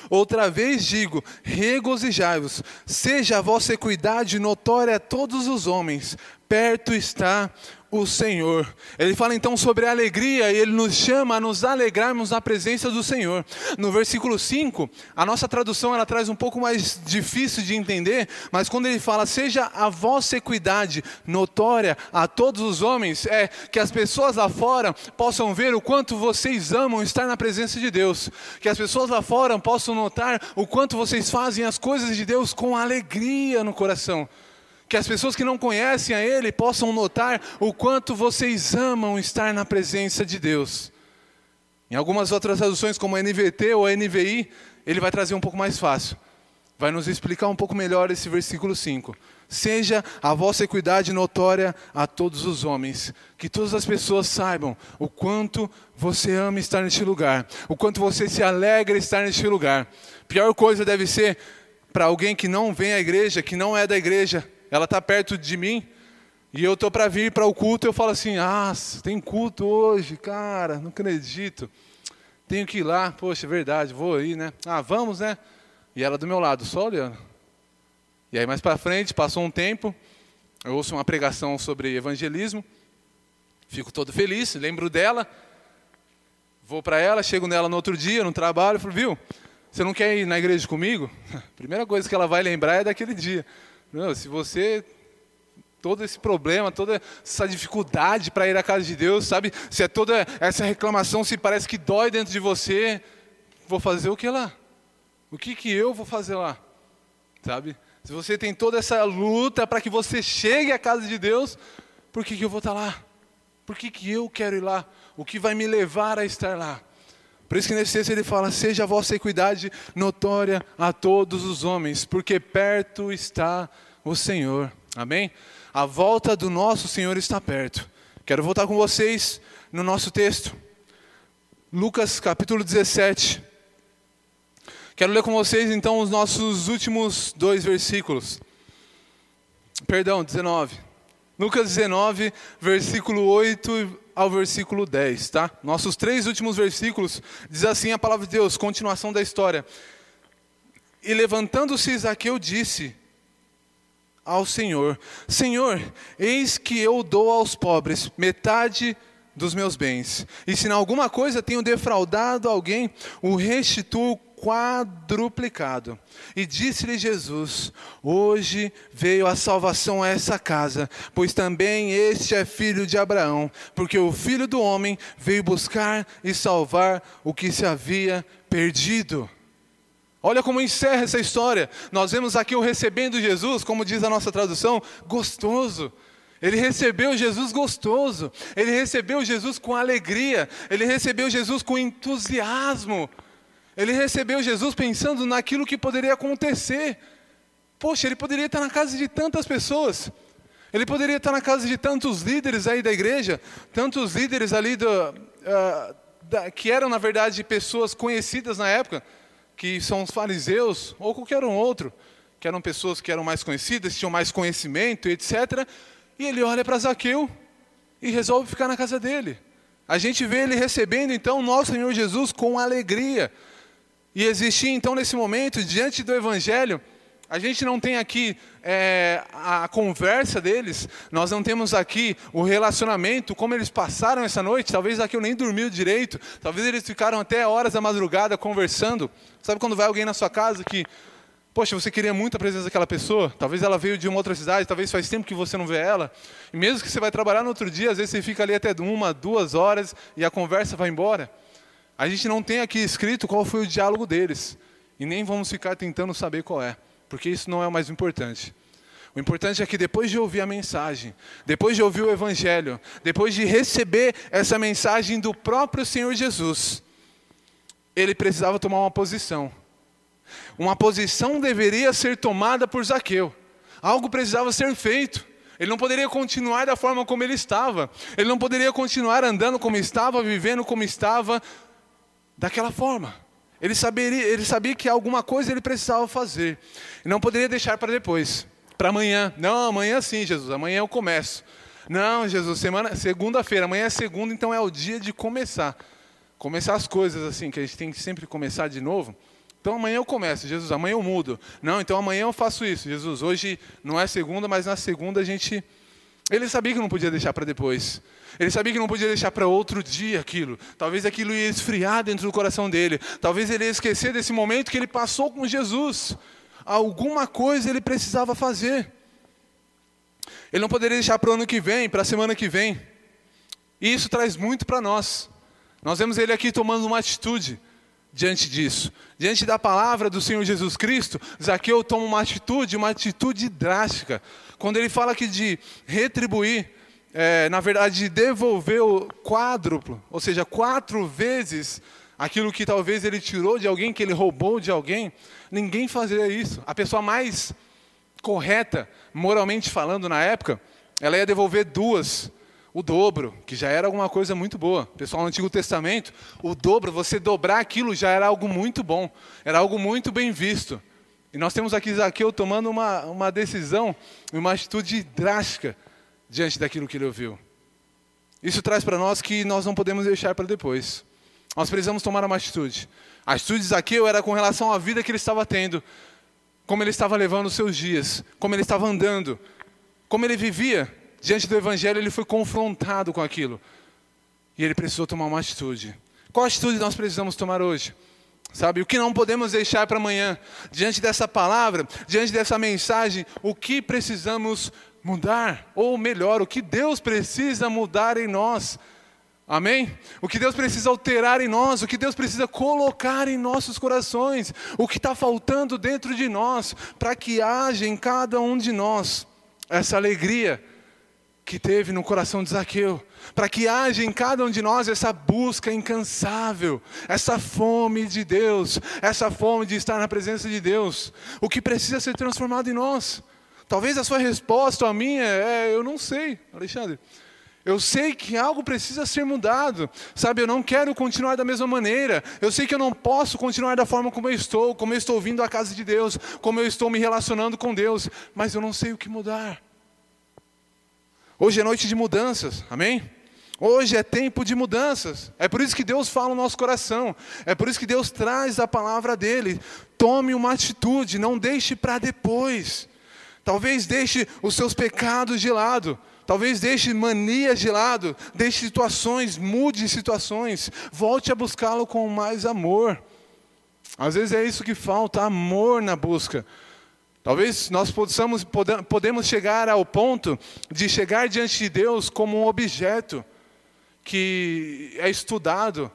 Outra vez digo: regozijai-vos, seja a vossa equidade notória a todos os homens, perto está o Senhor. Ele fala então sobre a alegria e ele nos chama a nos alegrarmos na presença do Senhor. No versículo 5, a nossa tradução ela traz um pouco mais difícil de entender, mas quando ele fala seja a vossa equidade notória a todos os homens, é que as pessoas lá fora possam ver o quanto vocês amam estar na presença de Deus, que as pessoas lá fora possam notar o quanto vocês fazem as coisas de Deus com alegria no coração que as pessoas que não conhecem a Ele possam notar o quanto vocês amam estar na presença de Deus. Em algumas outras traduções, como a NVT ou a NVI, ele vai trazer um pouco mais fácil. Vai nos explicar um pouco melhor esse versículo 5. Seja a vossa equidade notória a todos os homens, que todas as pessoas saibam o quanto você ama estar neste lugar, o quanto você se alegra estar neste lugar. Pior coisa deve ser para alguém que não vem à igreja, que não é da igreja, ela está perto de mim e eu estou para vir para o culto. Eu falo assim: Ah, tem culto hoje, cara, não acredito. Tenho que ir lá, poxa, é verdade, vou aí, né? Ah, vamos, né? E ela do meu lado, só olhando. E aí mais para frente, passou um tempo, eu ouço uma pregação sobre evangelismo, fico todo feliz, lembro dela, vou para ela, chego nela no outro dia, no trabalho, falo, viu, você não quer ir na igreja comigo? Primeira coisa que ela vai lembrar é daquele dia. Não, se você todo esse problema, toda essa dificuldade para ir à casa de Deus, sabe? Se é toda essa reclamação, se parece que dói dentro de você, vou fazer o que lá? O que que eu vou fazer lá? Sabe? Se você tem toda essa luta para que você chegue à casa de Deus, por que que eu vou estar tá lá? Por que que eu quero ir lá? O que vai me levar a estar lá? Por isso que nesse texto ele fala: seja a vossa equidade notória a todos os homens, porque perto está o Senhor. Amém? A volta do nosso Senhor está perto. Quero voltar com vocês no nosso texto. Lucas capítulo 17. Quero ler com vocês então os nossos últimos dois versículos. Perdão, 19. Lucas 19, versículo 8 ao versículo 10, tá? Nossos três últimos versículos diz assim a palavra de Deus, continuação da história. E levantando-se Zaqueu disse ao Senhor: Senhor, eis que eu dou aos pobres metade dos meus bens. E se em alguma coisa tenho defraudado alguém, o restituo quadruplicado. E disse-lhe Jesus: Hoje veio a salvação a essa casa, pois também este é filho de Abraão, porque o filho do homem veio buscar e salvar o que se havia perdido. Olha como encerra essa história. Nós vemos aqui o recebendo Jesus, como diz a nossa tradução, gostoso. Ele recebeu Jesus gostoso, ele recebeu Jesus com alegria, ele recebeu Jesus com entusiasmo. Ele recebeu Jesus pensando naquilo que poderia acontecer. Poxa, ele poderia estar na casa de tantas pessoas. Ele poderia estar na casa de tantos líderes aí da igreja, tantos líderes ali do, uh, da, que eram, na verdade, pessoas conhecidas na época, que são os fariseus ou qualquer um outro, que eram pessoas que eram mais conhecidas, tinham mais conhecimento, etc. E ele olha para Zaqueu e resolve ficar na casa dele. A gente vê ele recebendo então o nosso Senhor Jesus com alegria. E existia então nesse momento, diante do Evangelho, A gente não tem aqui é, a conversa deles, nós não temos aqui o relacionamento, como eles passaram essa noite. Talvez aqui eu nem dormiu direito, talvez eles ficaram até horas da madrugada conversando. Sabe quando vai alguém na sua casa que, poxa, você queria muito a presença daquela pessoa? Talvez ela veio de uma outra cidade, talvez faz tempo que você não vê ela. E mesmo que você vai trabalhar no outro dia, às vezes você fica ali até uma, duas horas e a conversa vai embora. A gente não tem aqui escrito qual foi o diálogo deles. E nem vamos ficar tentando saber qual é porque isso não é o mais importante. O importante é que depois de ouvir a mensagem, depois de ouvir o Evangelho, depois de receber essa mensagem do próprio Senhor Jesus, ele precisava tomar uma posição. Uma posição deveria ser tomada por Zaqueu. Algo precisava ser feito. Ele não poderia continuar da forma como ele estava. Ele não poderia continuar andando como estava, vivendo como estava, daquela forma. Ele, saberia, ele sabia que alguma coisa ele precisava fazer. E não poderia deixar para depois, para amanhã. Não, amanhã sim, Jesus, amanhã eu começo. Não, Jesus, semana, segunda-feira, amanhã é segunda, então é o dia de começar. Começar as coisas assim, que a gente tem que sempre começar de novo. Então amanhã eu começo, Jesus, amanhã eu mudo. Não, então amanhã eu faço isso, Jesus. Hoje não é segunda, mas na segunda a gente. Ele sabia que não podia deixar para depois. Ele sabia que não podia deixar para outro dia aquilo. Talvez aquilo ia esfriar dentro do coração dele. Talvez ele ia esquecer desse momento que ele passou com Jesus. Alguma coisa ele precisava fazer. Ele não poderia deixar para o ano que vem, para a semana que vem. E isso traz muito para nós. Nós vemos ele aqui tomando uma atitude diante disso. Diante da palavra do Senhor Jesus Cristo, Zaqueu toma uma atitude, uma atitude drástica. Quando ele fala aqui de retribuir, é, na verdade, devolveu quádruplo, ou seja, quatro vezes aquilo que talvez ele tirou de alguém, que ele roubou de alguém, ninguém fazia isso. A pessoa mais correta, moralmente falando, na época, ela ia devolver duas, o dobro, que já era alguma coisa muito boa. Pessoal, no Antigo Testamento, o dobro, você dobrar aquilo já era algo muito bom, era algo muito bem visto. E nós temos aqui Zaqueu tomando uma, uma decisão, uma atitude drástica diante daquilo que ele ouviu. Isso traz para nós que nós não podemos deixar para depois. Nós precisamos tomar uma atitude. A atitude de Zaqueu era com relação à vida que ele estava tendo, como ele estava levando os seus dias, como ele estava andando, como ele vivia. Diante do Evangelho, ele foi confrontado com aquilo. E ele precisou tomar uma atitude. Qual atitude nós precisamos tomar hoje? Sabe, o que não podemos deixar para amanhã? Diante dessa palavra, diante dessa mensagem, o que precisamos mudar, ou melhor, o que Deus precisa mudar em nós. Amém? O que Deus precisa alterar em nós, o que Deus precisa colocar em nossos corações, o que está faltando dentro de nós, para que haja em cada um de nós essa alegria que teve no coração de Zaqueu, para que haja em cada um de nós essa busca incansável, essa fome de Deus, essa fome de estar na presença de Deus, o que precisa ser transformado em nós. Talvez a sua resposta a minha é: eu não sei, Alexandre. Eu sei que algo precisa ser mudado, sabe? Eu não quero continuar da mesma maneira. Eu sei que eu não posso continuar da forma como eu estou, como eu estou vindo à casa de Deus, como eu estou me relacionando com Deus, mas eu não sei o que mudar. Hoje é noite de mudanças, amém? Hoje é tempo de mudanças. É por isso que Deus fala no nosso coração. É por isso que Deus traz a palavra dele. Tome uma atitude, não deixe para depois. Talvez deixe os seus pecados de lado. Talvez deixe manias de lado. Deixe situações, mude situações. Volte a buscá-lo com mais amor. Às vezes é isso que falta, amor na busca. Talvez nós possamos, podemos chegar ao ponto de chegar diante de Deus como um objeto que é estudado.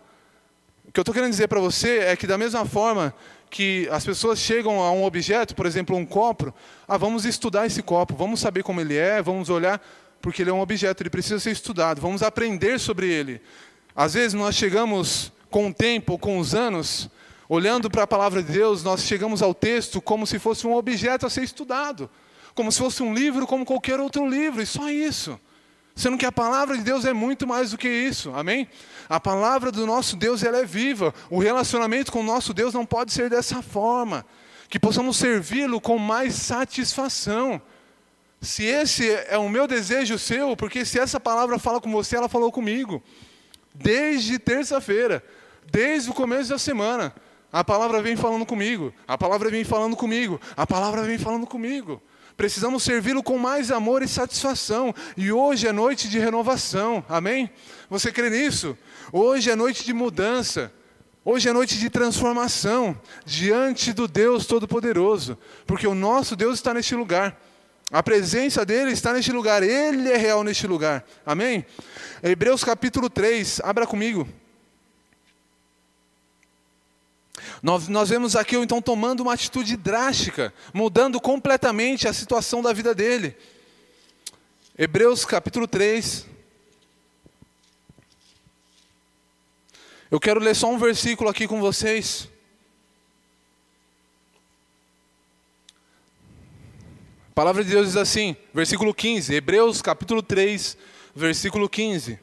O que eu estou querendo dizer para você é que da mesma forma que as pessoas chegam a um objeto, por exemplo, um copo, ah, vamos estudar esse copo, vamos saber como ele é, vamos olhar, porque ele é um objeto, ele precisa ser estudado, vamos aprender sobre ele. Às vezes nós chegamos com o tempo, com os anos, olhando para a palavra de Deus, nós chegamos ao texto como se fosse um objeto a ser estudado, como se fosse um livro como qualquer outro livro, e só isso. Sendo que a palavra de Deus é muito mais do que isso, amém? A palavra do nosso Deus ela é viva. O relacionamento com o nosso Deus não pode ser dessa forma. Que possamos servi-lo com mais satisfação. Se esse é o meu desejo seu, porque se essa palavra fala com você, ela falou comigo. Desde terça-feira, desde o começo da semana. A palavra vem falando comigo, a palavra vem falando comigo, a palavra vem falando comigo. Precisamos servi-lo com mais amor e satisfação. E hoje é noite de renovação. Amém? Você crê nisso? Hoje é noite de mudança. Hoje é noite de transformação diante do Deus Todo-Poderoso, porque o nosso Deus está neste lugar. A presença dele está neste lugar, ele é real neste lugar. Amém? Hebreus capítulo 3, abra comigo. Nós, nós vemos aqui então tomando uma atitude drástica, mudando completamente a situação da vida dele. Hebreus capítulo 3. Eu quero ler só um versículo aqui com vocês. A palavra de Deus diz assim, versículo 15, Hebreus capítulo 3, versículo 15.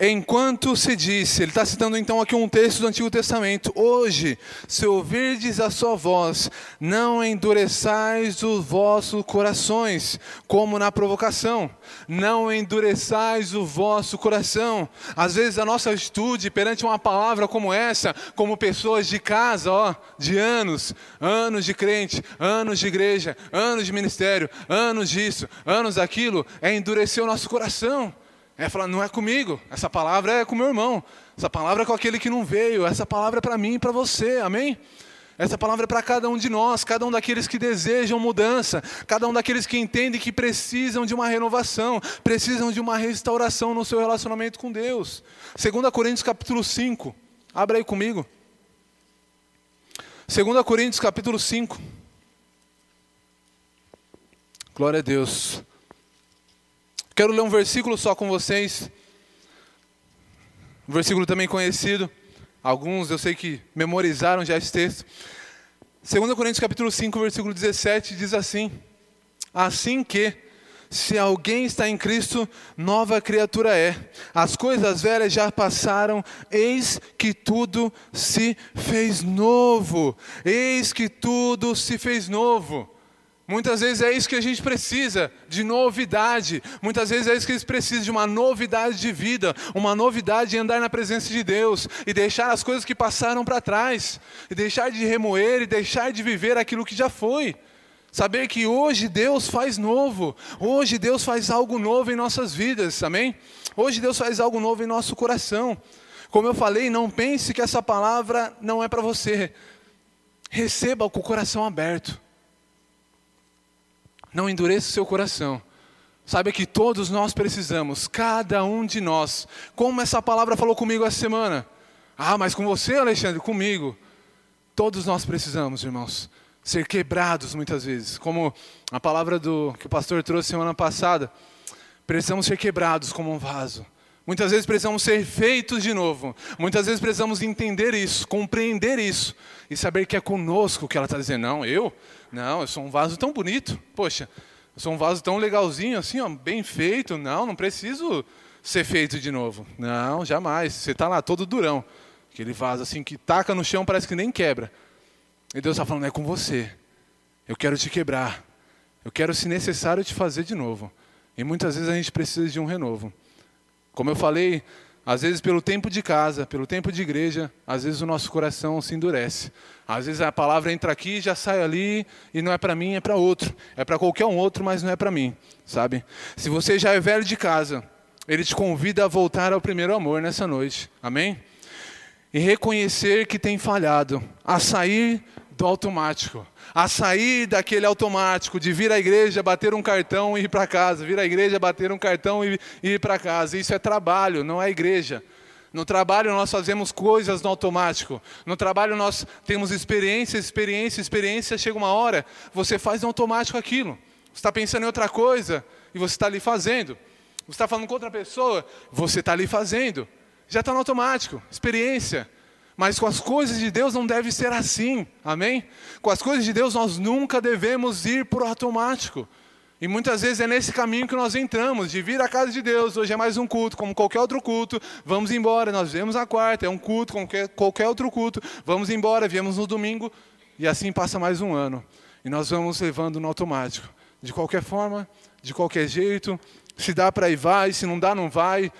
Enquanto se disse, ele está citando então aqui um texto do Antigo Testamento. Hoje, se ouvirdes a sua voz, não endureçais os vossos corações, como na provocação. Não endureçais o vosso coração. Às vezes a nossa atitude perante uma palavra como essa, como pessoas de casa, ó, de anos, anos de crente, anos de igreja, anos de ministério, anos disso, anos daquilo, é endurecer o nosso coração. É falar, não é comigo, essa palavra é com meu irmão, essa palavra é com aquele que não veio, essa palavra é para mim e para você, amém? Essa palavra é para cada um de nós, cada um daqueles que desejam mudança, cada um daqueles que entendem que precisam de uma renovação, precisam de uma restauração no seu relacionamento com Deus. 2 Coríntios capítulo 5, abra aí comigo. 2 Coríntios capítulo 5. Glória a Deus. Quero ler um versículo só com vocês. Um versículo também conhecido. Alguns eu sei que memorizaram já esse texto. 2 Coríntios capítulo 5, versículo 17 diz assim: Assim que se alguém está em Cristo, nova criatura é. As coisas velhas já passaram, eis que tudo se fez novo. Eis que tudo se fez novo. Muitas vezes é isso que a gente precisa, de novidade. Muitas vezes é isso que eles precisam, de uma novidade de vida, uma novidade de andar na presença de Deus e deixar as coisas que passaram para trás, e deixar de remoer e deixar de viver aquilo que já foi. Saber que hoje Deus faz novo, hoje Deus faz algo novo em nossas vidas, amém? Hoje Deus faz algo novo em nosso coração. Como eu falei, não pense que essa palavra não é para você. Receba com o coração aberto. Não endureça o seu coração. Sabe que todos nós precisamos, cada um de nós. Como essa palavra falou comigo essa semana. Ah, mas com você, Alexandre, comigo. Todos nós precisamos, irmãos, ser quebrados muitas vezes. Como a palavra do que o pastor trouxe semana passada. Precisamos ser quebrados como um vaso. Muitas vezes precisamos ser feitos de novo. Muitas vezes precisamos entender isso, compreender isso e saber que é conosco que ela está dizendo. Não, eu? Não, eu sou um vaso tão bonito. Poxa, eu sou um vaso tão legalzinho, assim, ó, bem feito. Não, não preciso ser feito de novo. Não, jamais. Você está lá todo durão. Aquele vaso assim que taca no chão, parece que nem quebra. E Deus está falando, é com você. Eu quero te quebrar. Eu quero, se necessário, te fazer de novo. E muitas vezes a gente precisa de um renovo. Como eu falei, às vezes pelo tempo de casa, pelo tempo de igreja, às vezes o nosso coração se endurece. Às vezes a palavra entra aqui, já sai ali e não é para mim, é para outro. É para qualquer um outro, mas não é para mim, sabe? Se você já é velho de casa, ele te convida a voltar ao primeiro amor nessa noite. Amém? E reconhecer que tem falhado, a sair do automático, a sair daquele automático de vir à igreja, bater um cartão e ir para casa, vir à igreja, bater um cartão e ir para casa. Isso é trabalho, não é igreja. No trabalho nós fazemos coisas no automático. No trabalho nós temos experiência, experiência, experiência. Chega uma hora, você faz no automático aquilo. Você está pensando em outra coisa e você está ali fazendo. Você está falando com outra pessoa, você está ali fazendo. Já está no automático, experiência. Mas com as coisas de Deus não deve ser assim, amém? Com as coisas de Deus nós nunca devemos ir por automático. E muitas vezes é nesse caminho que nós entramos, de vir à casa de Deus, hoje é mais um culto, como qualquer outro culto, vamos embora, nós viemos a quarta, é um culto como qualquer outro culto, vamos embora, viemos no domingo, e assim passa mais um ano. E nós vamos levando no automático. De qualquer forma, de qualquer jeito, se dá para ir, vai, se não dá, não vai.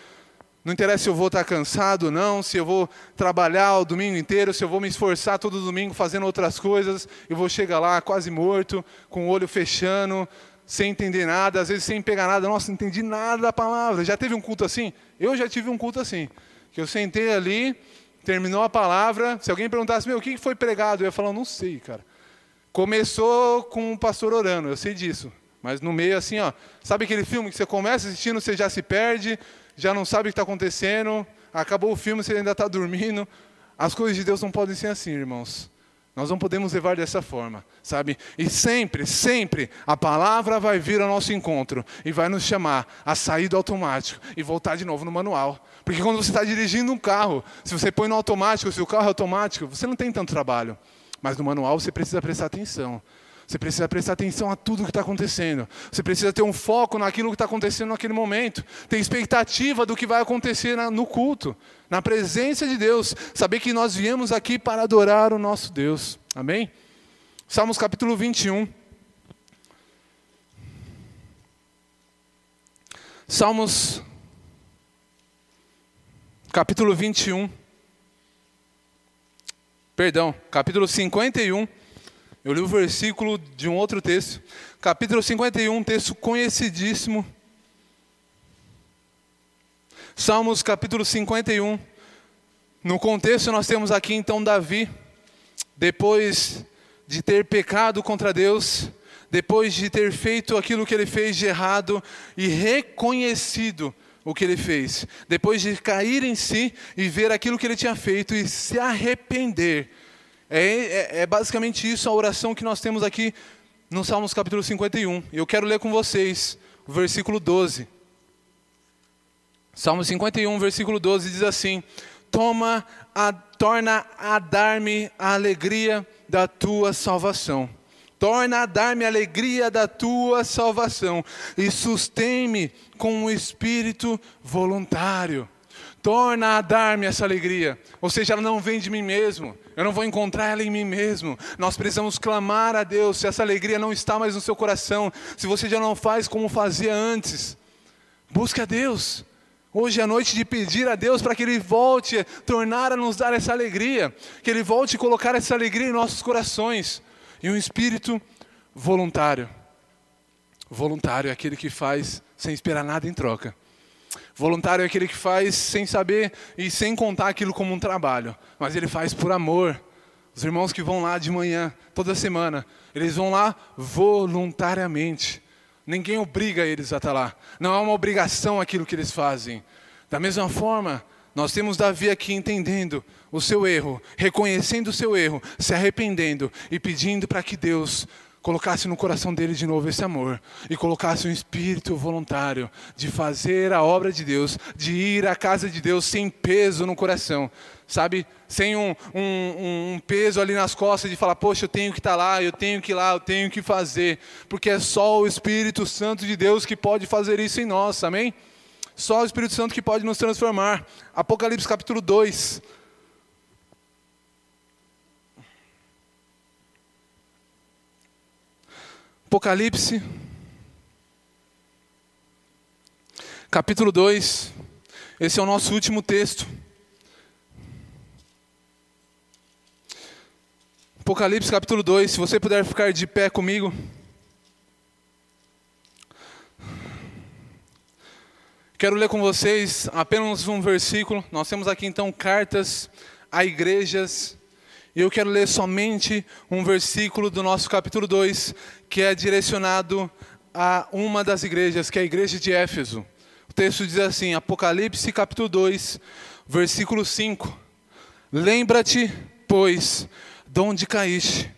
Não interessa se eu vou estar cansado ou não, se eu vou trabalhar o domingo inteiro, se eu vou me esforçar todo domingo fazendo outras coisas, eu vou chegar lá quase morto, com o olho fechando, sem entender nada, às vezes sem pegar nada. Nossa, não entendi nada da palavra. Já teve um culto assim? Eu já tive um culto assim. Que eu sentei ali, terminou a palavra, se alguém perguntasse, meu, o que foi pregado? Eu ia falar, não sei, cara. Começou com o pastor orando, eu sei disso. Mas no meio, assim, ó, sabe aquele filme que você começa assistindo, você já se perde, já não sabe o que está acontecendo, acabou o filme, você ainda está dormindo. As coisas de Deus não podem ser assim, irmãos. Nós não podemos levar dessa forma, sabe? E sempre, sempre, a palavra vai vir ao nosso encontro e vai nos chamar a sair do automático e voltar de novo no manual. Porque quando você está dirigindo um carro, se você põe no automático, se o carro é automático, você não tem tanto trabalho. Mas no manual você precisa prestar atenção. Você precisa prestar atenção a tudo que está acontecendo. Você precisa ter um foco naquilo que está acontecendo naquele momento. Ter expectativa do que vai acontecer no culto, na presença de Deus. Saber que nós viemos aqui para adorar o nosso Deus. Amém? Salmos capítulo 21. Salmos capítulo 21. Perdão, capítulo 51. Eu li o versículo de um outro texto, capítulo 51, um texto conhecidíssimo. Salmos capítulo 51. No contexto, nós temos aqui então Davi, depois de ter pecado contra Deus, depois de ter feito aquilo que ele fez de errado e reconhecido o que ele fez, depois de cair em si e ver aquilo que ele tinha feito e se arrepender é, é, é, basicamente isso a oração que nós temos aqui no Salmos capítulo 51. Eu quero ler com vocês o versículo 12. Salmo 51, versículo 12 diz assim: Toma, a, torna a dar-me a alegria da tua salvação. Torna a dar-me a alegria da tua salvação e sustém-me com um espírito voluntário torna a dar-me essa alegria. Ou seja, ela não vem de mim mesmo, eu não vou encontrar ela em mim mesmo. Nós precisamos clamar a Deus se essa alegria não está mais no seu coração, se você já não faz como fazia antes. Busque a Deus. Hoje é a noite de pedir a Deus para que Ele volte a tornar a nos dar essa alegria, que Ele volte a colocar essa alegria em nossos corações. E um espírito voluntário. Voluntário é aquele que faz sem esperar nada em troca. Voluntário é aquele que faz sem saber e sem contar aquilo como um trabalho, mas ele faz por amor. Os irmãos que vão lá de manhã, toda semana, eles vão lá voluntariamente. Ninguém obriga eles a estar lá. Não é uma obrigação aquilo que eles fazem. Da mesma forma, nós temos Davi aqui entendendo o seu erro, reconhecendo o seu erro, se arrependendo e pedindo para que Deus colocasse no coração dele de novo esse amor e colocasse um espírito voluntário de fazer a obra de Deus, de ir à casa de Deus sem peso no coração, sabe? Sem um, um, um peso ali nas costas de falar, poxa, eu tenho que estar tá lá, eu tenho que ir lá, eu tenho que fazer, porque é só o Espírito Santo de Deus que pode fazer isso em nós, amém? Só o Espírito Santo que pode nos transformar. Apocalipse capítulo 2, Apocalipse, capítulo 2. Esse é o nosso último texto. Apocalipse, capítulo 2. Se você puder ficar de pé comigo. Quero ler com vocês apenas um versículo. Nós temos aqui então cartas a igrejas e eu quero ler somente um versículo do nosso capítulo 2, que é direcionado a uma das igrejas, que é a igreja de Éfeso. O texto diz assim, Apocalipse capítulo 2, versículo 5. Lembra-te, pois, de onde caíste,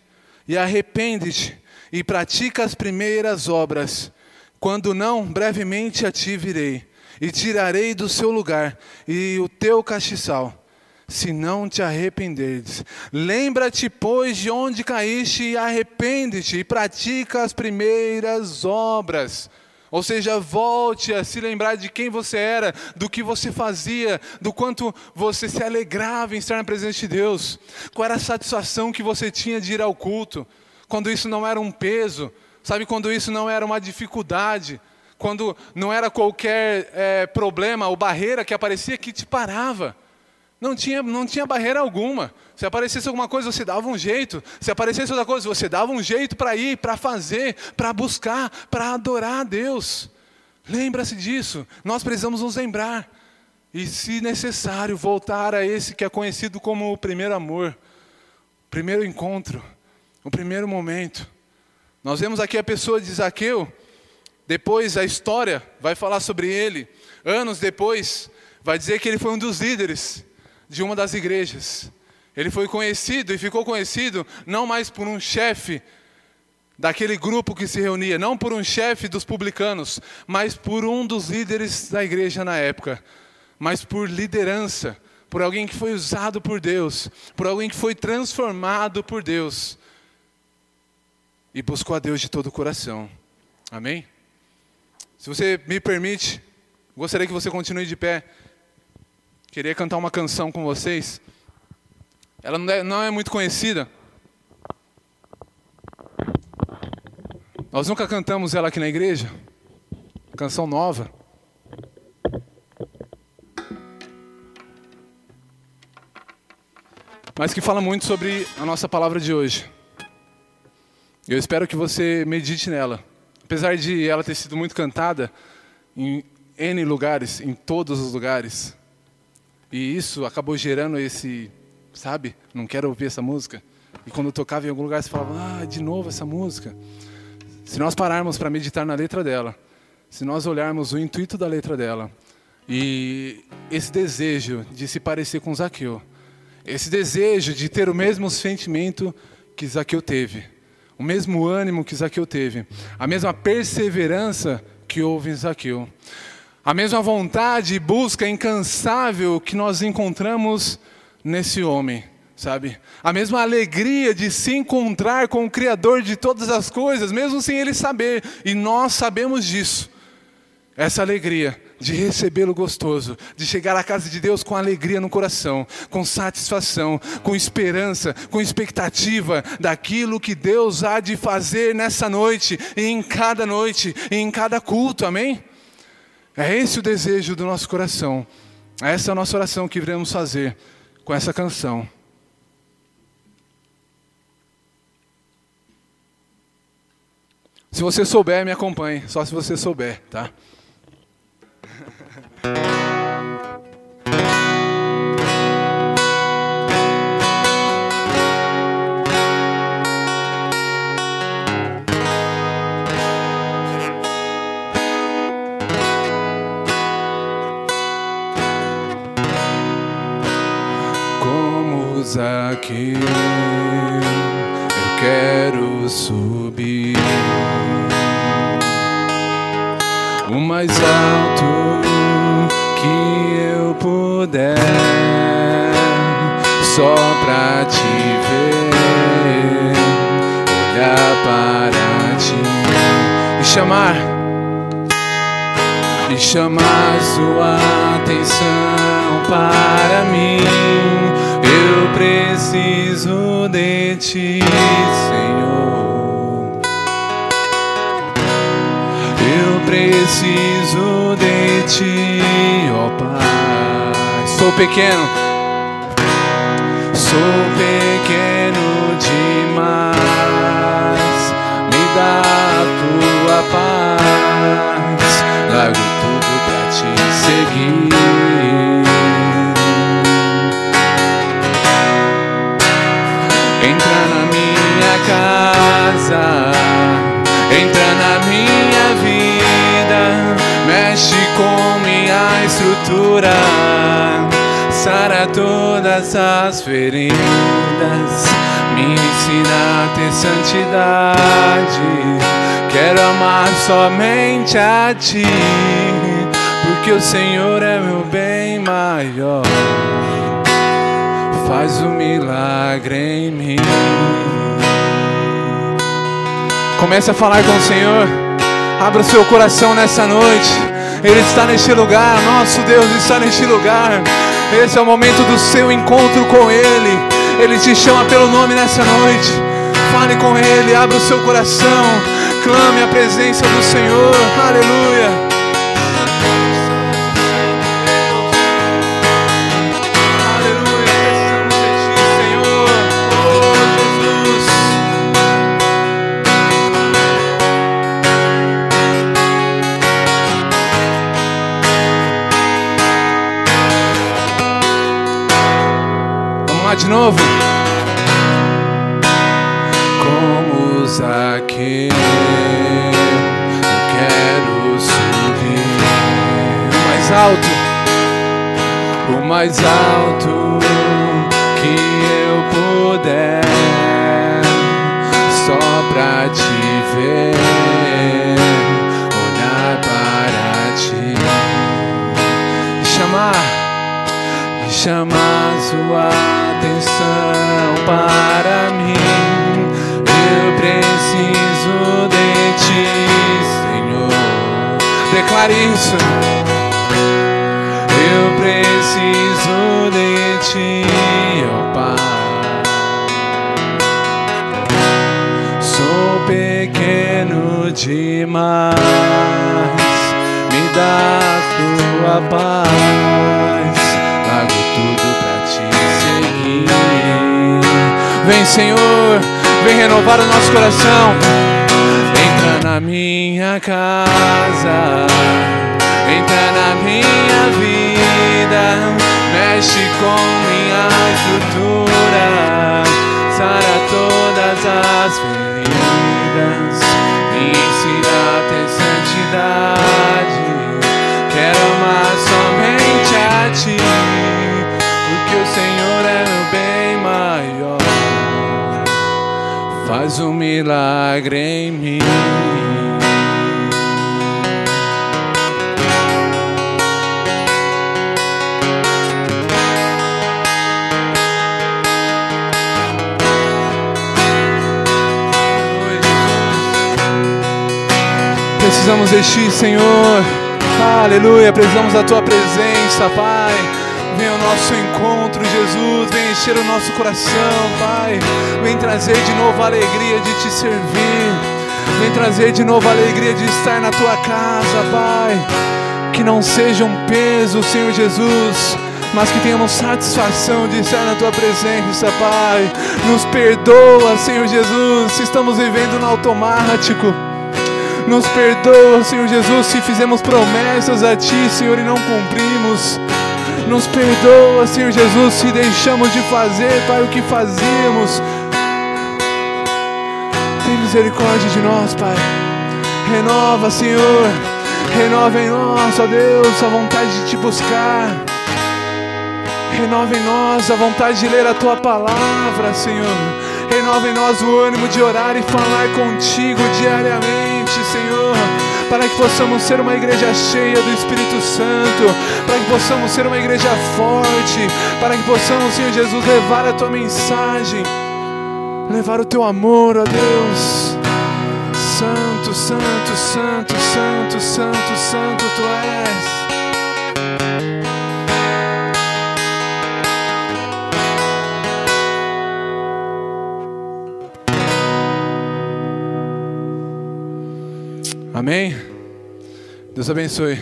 e arrepende-te, e pratica as primeiras obras. Quando não, brevemente a ti virei, e tirarei do seu lugar, e o teu castiçal se não te arrependeres. Lembra-te, pois, de onde caíste e arrepende-te e pratica as primeiras obras. Ou seja, volte a se lembrar de quem você era, do que você fazia, do quanto você se alegrava em estar na presença de Deus. Qual era a satisfação que você tinha de ir ao culto, quando isso não era um peso, sabe, quando isso não era uma dificuldade quando não era qualquer é, problema ou barreira que aparecia que te parava. Não tinha, não tinha barreira alguma. Se aparecesse alguma coisa, você dava um jeito. Se aparecesse outra coisa, você dava um jeito para ir, para fazer, para buscar, para adorar a Deus. Lembra-se disso. Nós precisamos nos lembrar. E, se necessário, voltar a esse que é conhecido como o primeiro amor, o primeiro encontro, o primeiro momento. Nós vemos aqui a pessoa de Zaqueu, depois a história vai falar sobre ele. Anos depois, vai dizer que ele foi um dos líderes de uma das igrejas. Ele foi conhecido e ficou conhecido não mais por um chefe daquele grupo que se reunia, não por um chefe dos publicanos, mas por um dos líderes da igreja na época, mas por liderança, por alguém que foi usado por Deus, por alguém que foi transformado por Deus e buscou a Deus de todo o coração. Amém? Se você me permite, gostaria que você continue de pé. Queria cantar uma canção com vocês. Ela não é, não é muito conhecida. Nós nunca cantamos ela aqui na igreja. Canção nova. Mas que fala muito sobre a nossa palavra de hoje. Eu espero que você medite nela. Apesar de ela ter sido muito cantada em N lugares, em todos os lugares, e isso acabou gerando esse, sabe, não quero ouvir essa música. E quando eu tocava em algum lugar, você falava, ah, de novo essa música. Se nós pararmos para meditar na letra dela, se nós olharmos o intuito da letra dela, e esse desejo de se parecer com Zaqueu, esse desejo de ter o mesmo sentimento que Zaqueu teve, o mesmo ânimo que Zaqueu teve, a mesma perseverança que houve em Zaqueu, a mesma vontade e busca incansável que nós encontramos nesse homem, sabe? A mesma alegria de se encontrar com o Criador de todas as coisas, mesmo sem ele saber, e nós sabemos disso. Essa alegria de recebê-lo gostoso, de chegar à casa de Deus com alegria no coração, com satisfação, com esperança, com expectativa daquilo que Deus há de fazer nessa noite, e em cada noite, e em cada culto, amém? É esse o desejo do nosso coração, essa é a nossa oração que iremos fazer com essa canção. Se você souber, me acompanhe, só se você souber, tá? Como Zaqueu, eu quero subir. O mais alto que eu puder, só pra te ver, olhar para ti. E chamar, e chamar sua atenção para mim. Preciso de ti, Senhor. Eu preciso de ti, ó Pai. Sou pequeno, sou pequeno demais. Me dá a tua paz, largo tudo pra te seguir. Casa, entra na minha vida, mexe com minha estrutura, sara todas as feridas, me ensina a ter santidade. Quero amar somente a ti, porque o Senhor é meu bem maior faz um milagre em mim. Comece a falar com o Senhor. Abra seu coração nessa noite. Ele está neste lugar. Nosso Deus está neste lugar. Esse é o momento do seu encontro com Ele. Ele te chama pelo nome nessa noite. Fale com Ele. Abra o seu coração. clame a presença do Senhor. Aleluia, lá de novo. Como eu quero subir. Mais alto, o mais alto renovar o nosso coração. Entra na minha casa, entra na minha vida, mexe com minha estrutura, sara todas as feridas, me ensina a ter santidade. Faz um milagre em mim. Precisamos de ti, Senhor. Aleluia. Precisamos da tua presença, Pai. Vem ao nosso encontro, Jesus. Vem encher o nosso coração, Pai. Vem trazer de novo a alegria de te servir. Vem trazer de novo a alegria de estar na tua casa, Pai. Que não seja um peso, Senhor Jesus, mas que tenhamos satisfação de estar na tua presença, Pai. Nos perdoa, Senhor Jesus, se estamos vivendo no automático. Nos perdoa, Senhor Jesus, se fizemos promessas a Ti, Senhor, e não cumprimos. Nos perdoa, Senhor Jesus, se deixamos de fazer, Pai, o que fazíamos. Tem misericórdia de nós, Pai. Renova, Senhor. Renova em nós, ó Deus, a vontade de Te buscar. Renova em nós a vontade de ler a Tua palavra, Senhor. Renova em nós o ânimo de orar e falar contigo diariamente, Senhor. Para que possamos ser uma igreja cheia do Espírito Santo. Para que possamos ser uma igreja forte. Para que possamos, Senhor Jesus, levar a Tua mensagem. Levar o Teu amor, ó Deus. Santo, Santo, Santo, Santo, Santo, Santo Tu és. Amém? Deus abençoe.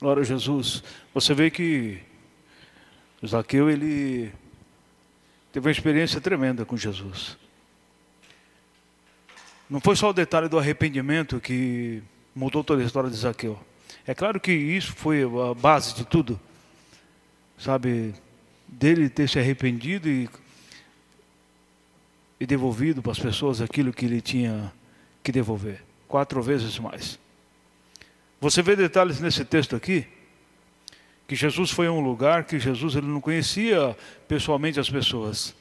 Glória a Jesus. Você vê que Zaqueu ele teve uma experiência tremenda com Jesus. Não foi só o detalhe do arrependimento que mudou toda a história de Zaqueu. É claro que isso foi a base de tudo. Sabe, dele ter se arrependido e, e devolvido para as pessoas aquilo que ele tinha que devolver. Quatro vezes mais. Você vê detalhes nesse texto aqui, que Jesus foi a um lugar que Jesus ele não conhecia pessoalmente as pessoas.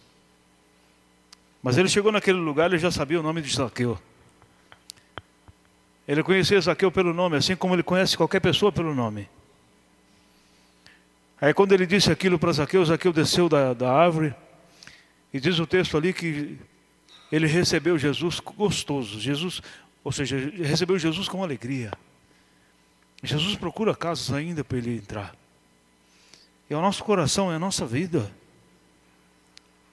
Mas ele chegou naquele lugar, ele já sabia o nome de Zaqueu. Ele conhecia Zaqueu pelo nome, assim como ele conhece qualquer pessoa pelo nome. Aí quando ele disse aquilo para Zaqueu, Zaqueu desceu da, da árvore, e diz o texto ali que ele recebeu Jesus gostoso. Jesus Ou seja, recebeu Jesus com alegria. Jesus procura casas ainda para ele entrar. É o nosso coração, é a nossa vida.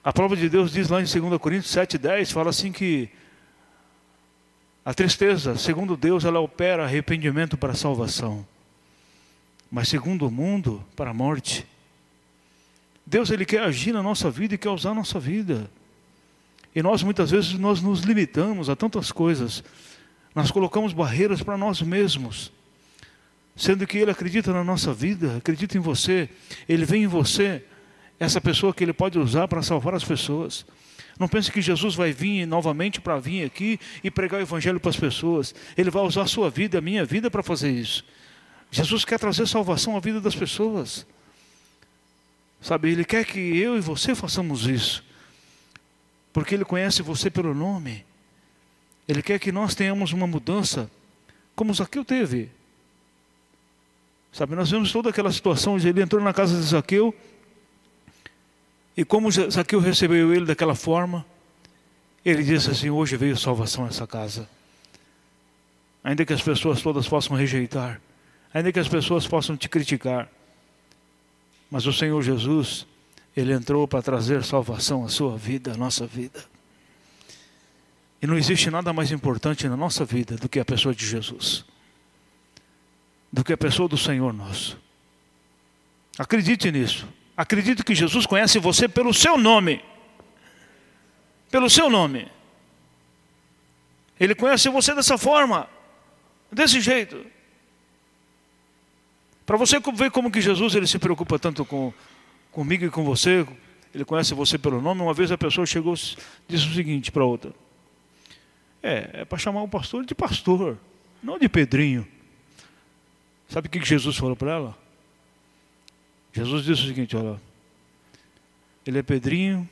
A palavra de Deus diz lá em 2 Coríntios 7,10, fala assim que a tristeza, segundo Deus, ela opera arrependimento para salvação. Mas segundo o mundo, para a morte. Deus ele quer agir na nossa vida e quer usar a nossa vida. E nós muitas vezes nós nos limitamos a tantas coisas. Nós colocamos barreiras para nós mesmos. Sendo que ele acredita na nossa vida, acredita em você, ele vem em você, essa pessoa que ele pode usar para salvar as pessoas. Não pense que Jesus vai vir novamente para vir aqui e pregar o evangelho para as pessoas. Ele vai usar a sua vida, a minha vida para fazer isso. Jesus quer trazer salvação à vida das pessoas. Sabe, ele quer que eu e você façamos isso. Porque ele conhece você pelo nome. Ele quer que nós tenhamos uma mudança como Zaqueu teve. Sabe, nós vemos toda aquela situação ele entrou na casa de Zaqueu, e como Zaqueu recebeu ele daquela forma, ele disse assim: Hoje veio salvação a essa casa. Ainda que as pessoas todas possam rejeitar, ainda que as pessoas possam te criticar, mas o Senhor Jesus, Ele entrou para trazer salvação à sua vida, à nossa vida. E não existe nada mais importante na nossa vida do que a pessoa de Jesus do que a pessoa do Senhor nosso. Acredite nisso. Acredite que Jesus conhece você pelo seu nome. Pelo seu nome. Ele conhece você dessa forma, desse jeito. Para você ver como que Jesus ele se preocupa tanto com comigo e com você, ele conhece você pelo nome. Uma vez a pessoa chegou disse o seguinte para outra: É, é para chamar o pastor de pastor, não de Pedrinho. Sabe o que Jesus falou para ela? Jesus disse o seguinte: olha, ele é Pedrinho,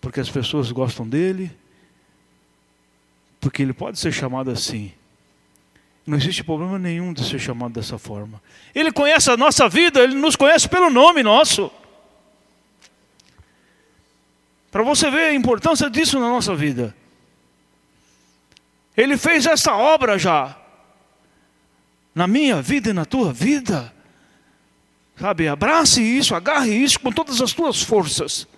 porque as pessoas gostam dele, porque ele pode ser chamado assim. Não existe problema nenhum de ser chamado dessa forma. Ele conhece a nossa vida, ele nos conhece pelo nome nosso. Para você ver a importância disso na nossa vida. Ele fez essa obra já na minha vida e na tua vida. Sabe, abrace isso, agarre isso com todas as tuas forças.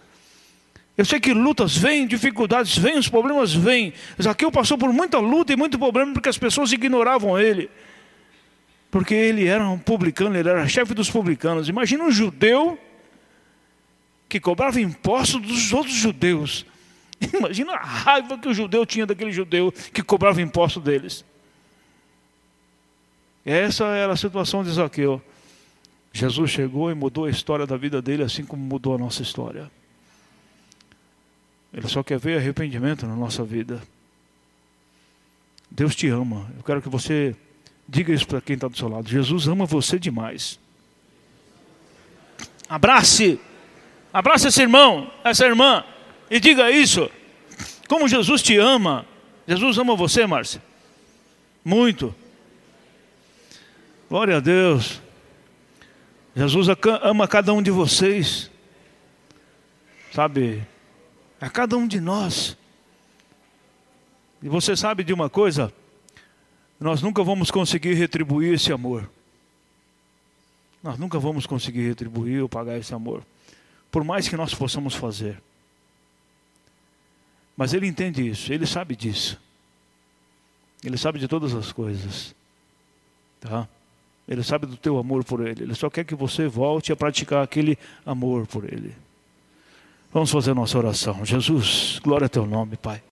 Eu sei que lutas vêm, dificuldades vêm, os problemas vêm. Zaqueu passou por muita luta e muito problema porque as pessoas ignoravam ele. Porque ele era um publicano, ele era chefe dos publicanos. Imagina um judeu que cobrava impostos dos outros judeus. Imagina a raiva que o judeu tinha daquele judeu que cobrava imposto deles. Essa era a situação de Zaqueu. Jesus chegou e mudou a história da vida dele, assim como mudou a nossa história. Ele só quer ver arrependimento na nossa vida. Deus te ama. Eu quero que você diga isso para quem está do seu lado. Jesus ama você demais. Abrace, abrace esse irmão, essa irmã, e diga isso. Como Jesus te ama. Jesus ama você, Márcia. Muito. Glória a Deus. Jesus ama cada um de vocês. Sabe? A cada um de nós. E você sabe de uma coisa? Nós nunca vamos conseguir retribuir esse amor. Nós nunca vamos conseguir retribuir ou pagar esse amor. Por mais que nós possamos fazer. Mas Ele entende isso, Ele sabe disso. Ele sabe de todas as coisas. Tá? Ele sabe do teu amor por Ele. Ele só quer que você volte a praticar aquele amor por Ele. Vamos fazer nossa oração. Jesus, glória a teu nome, Pai.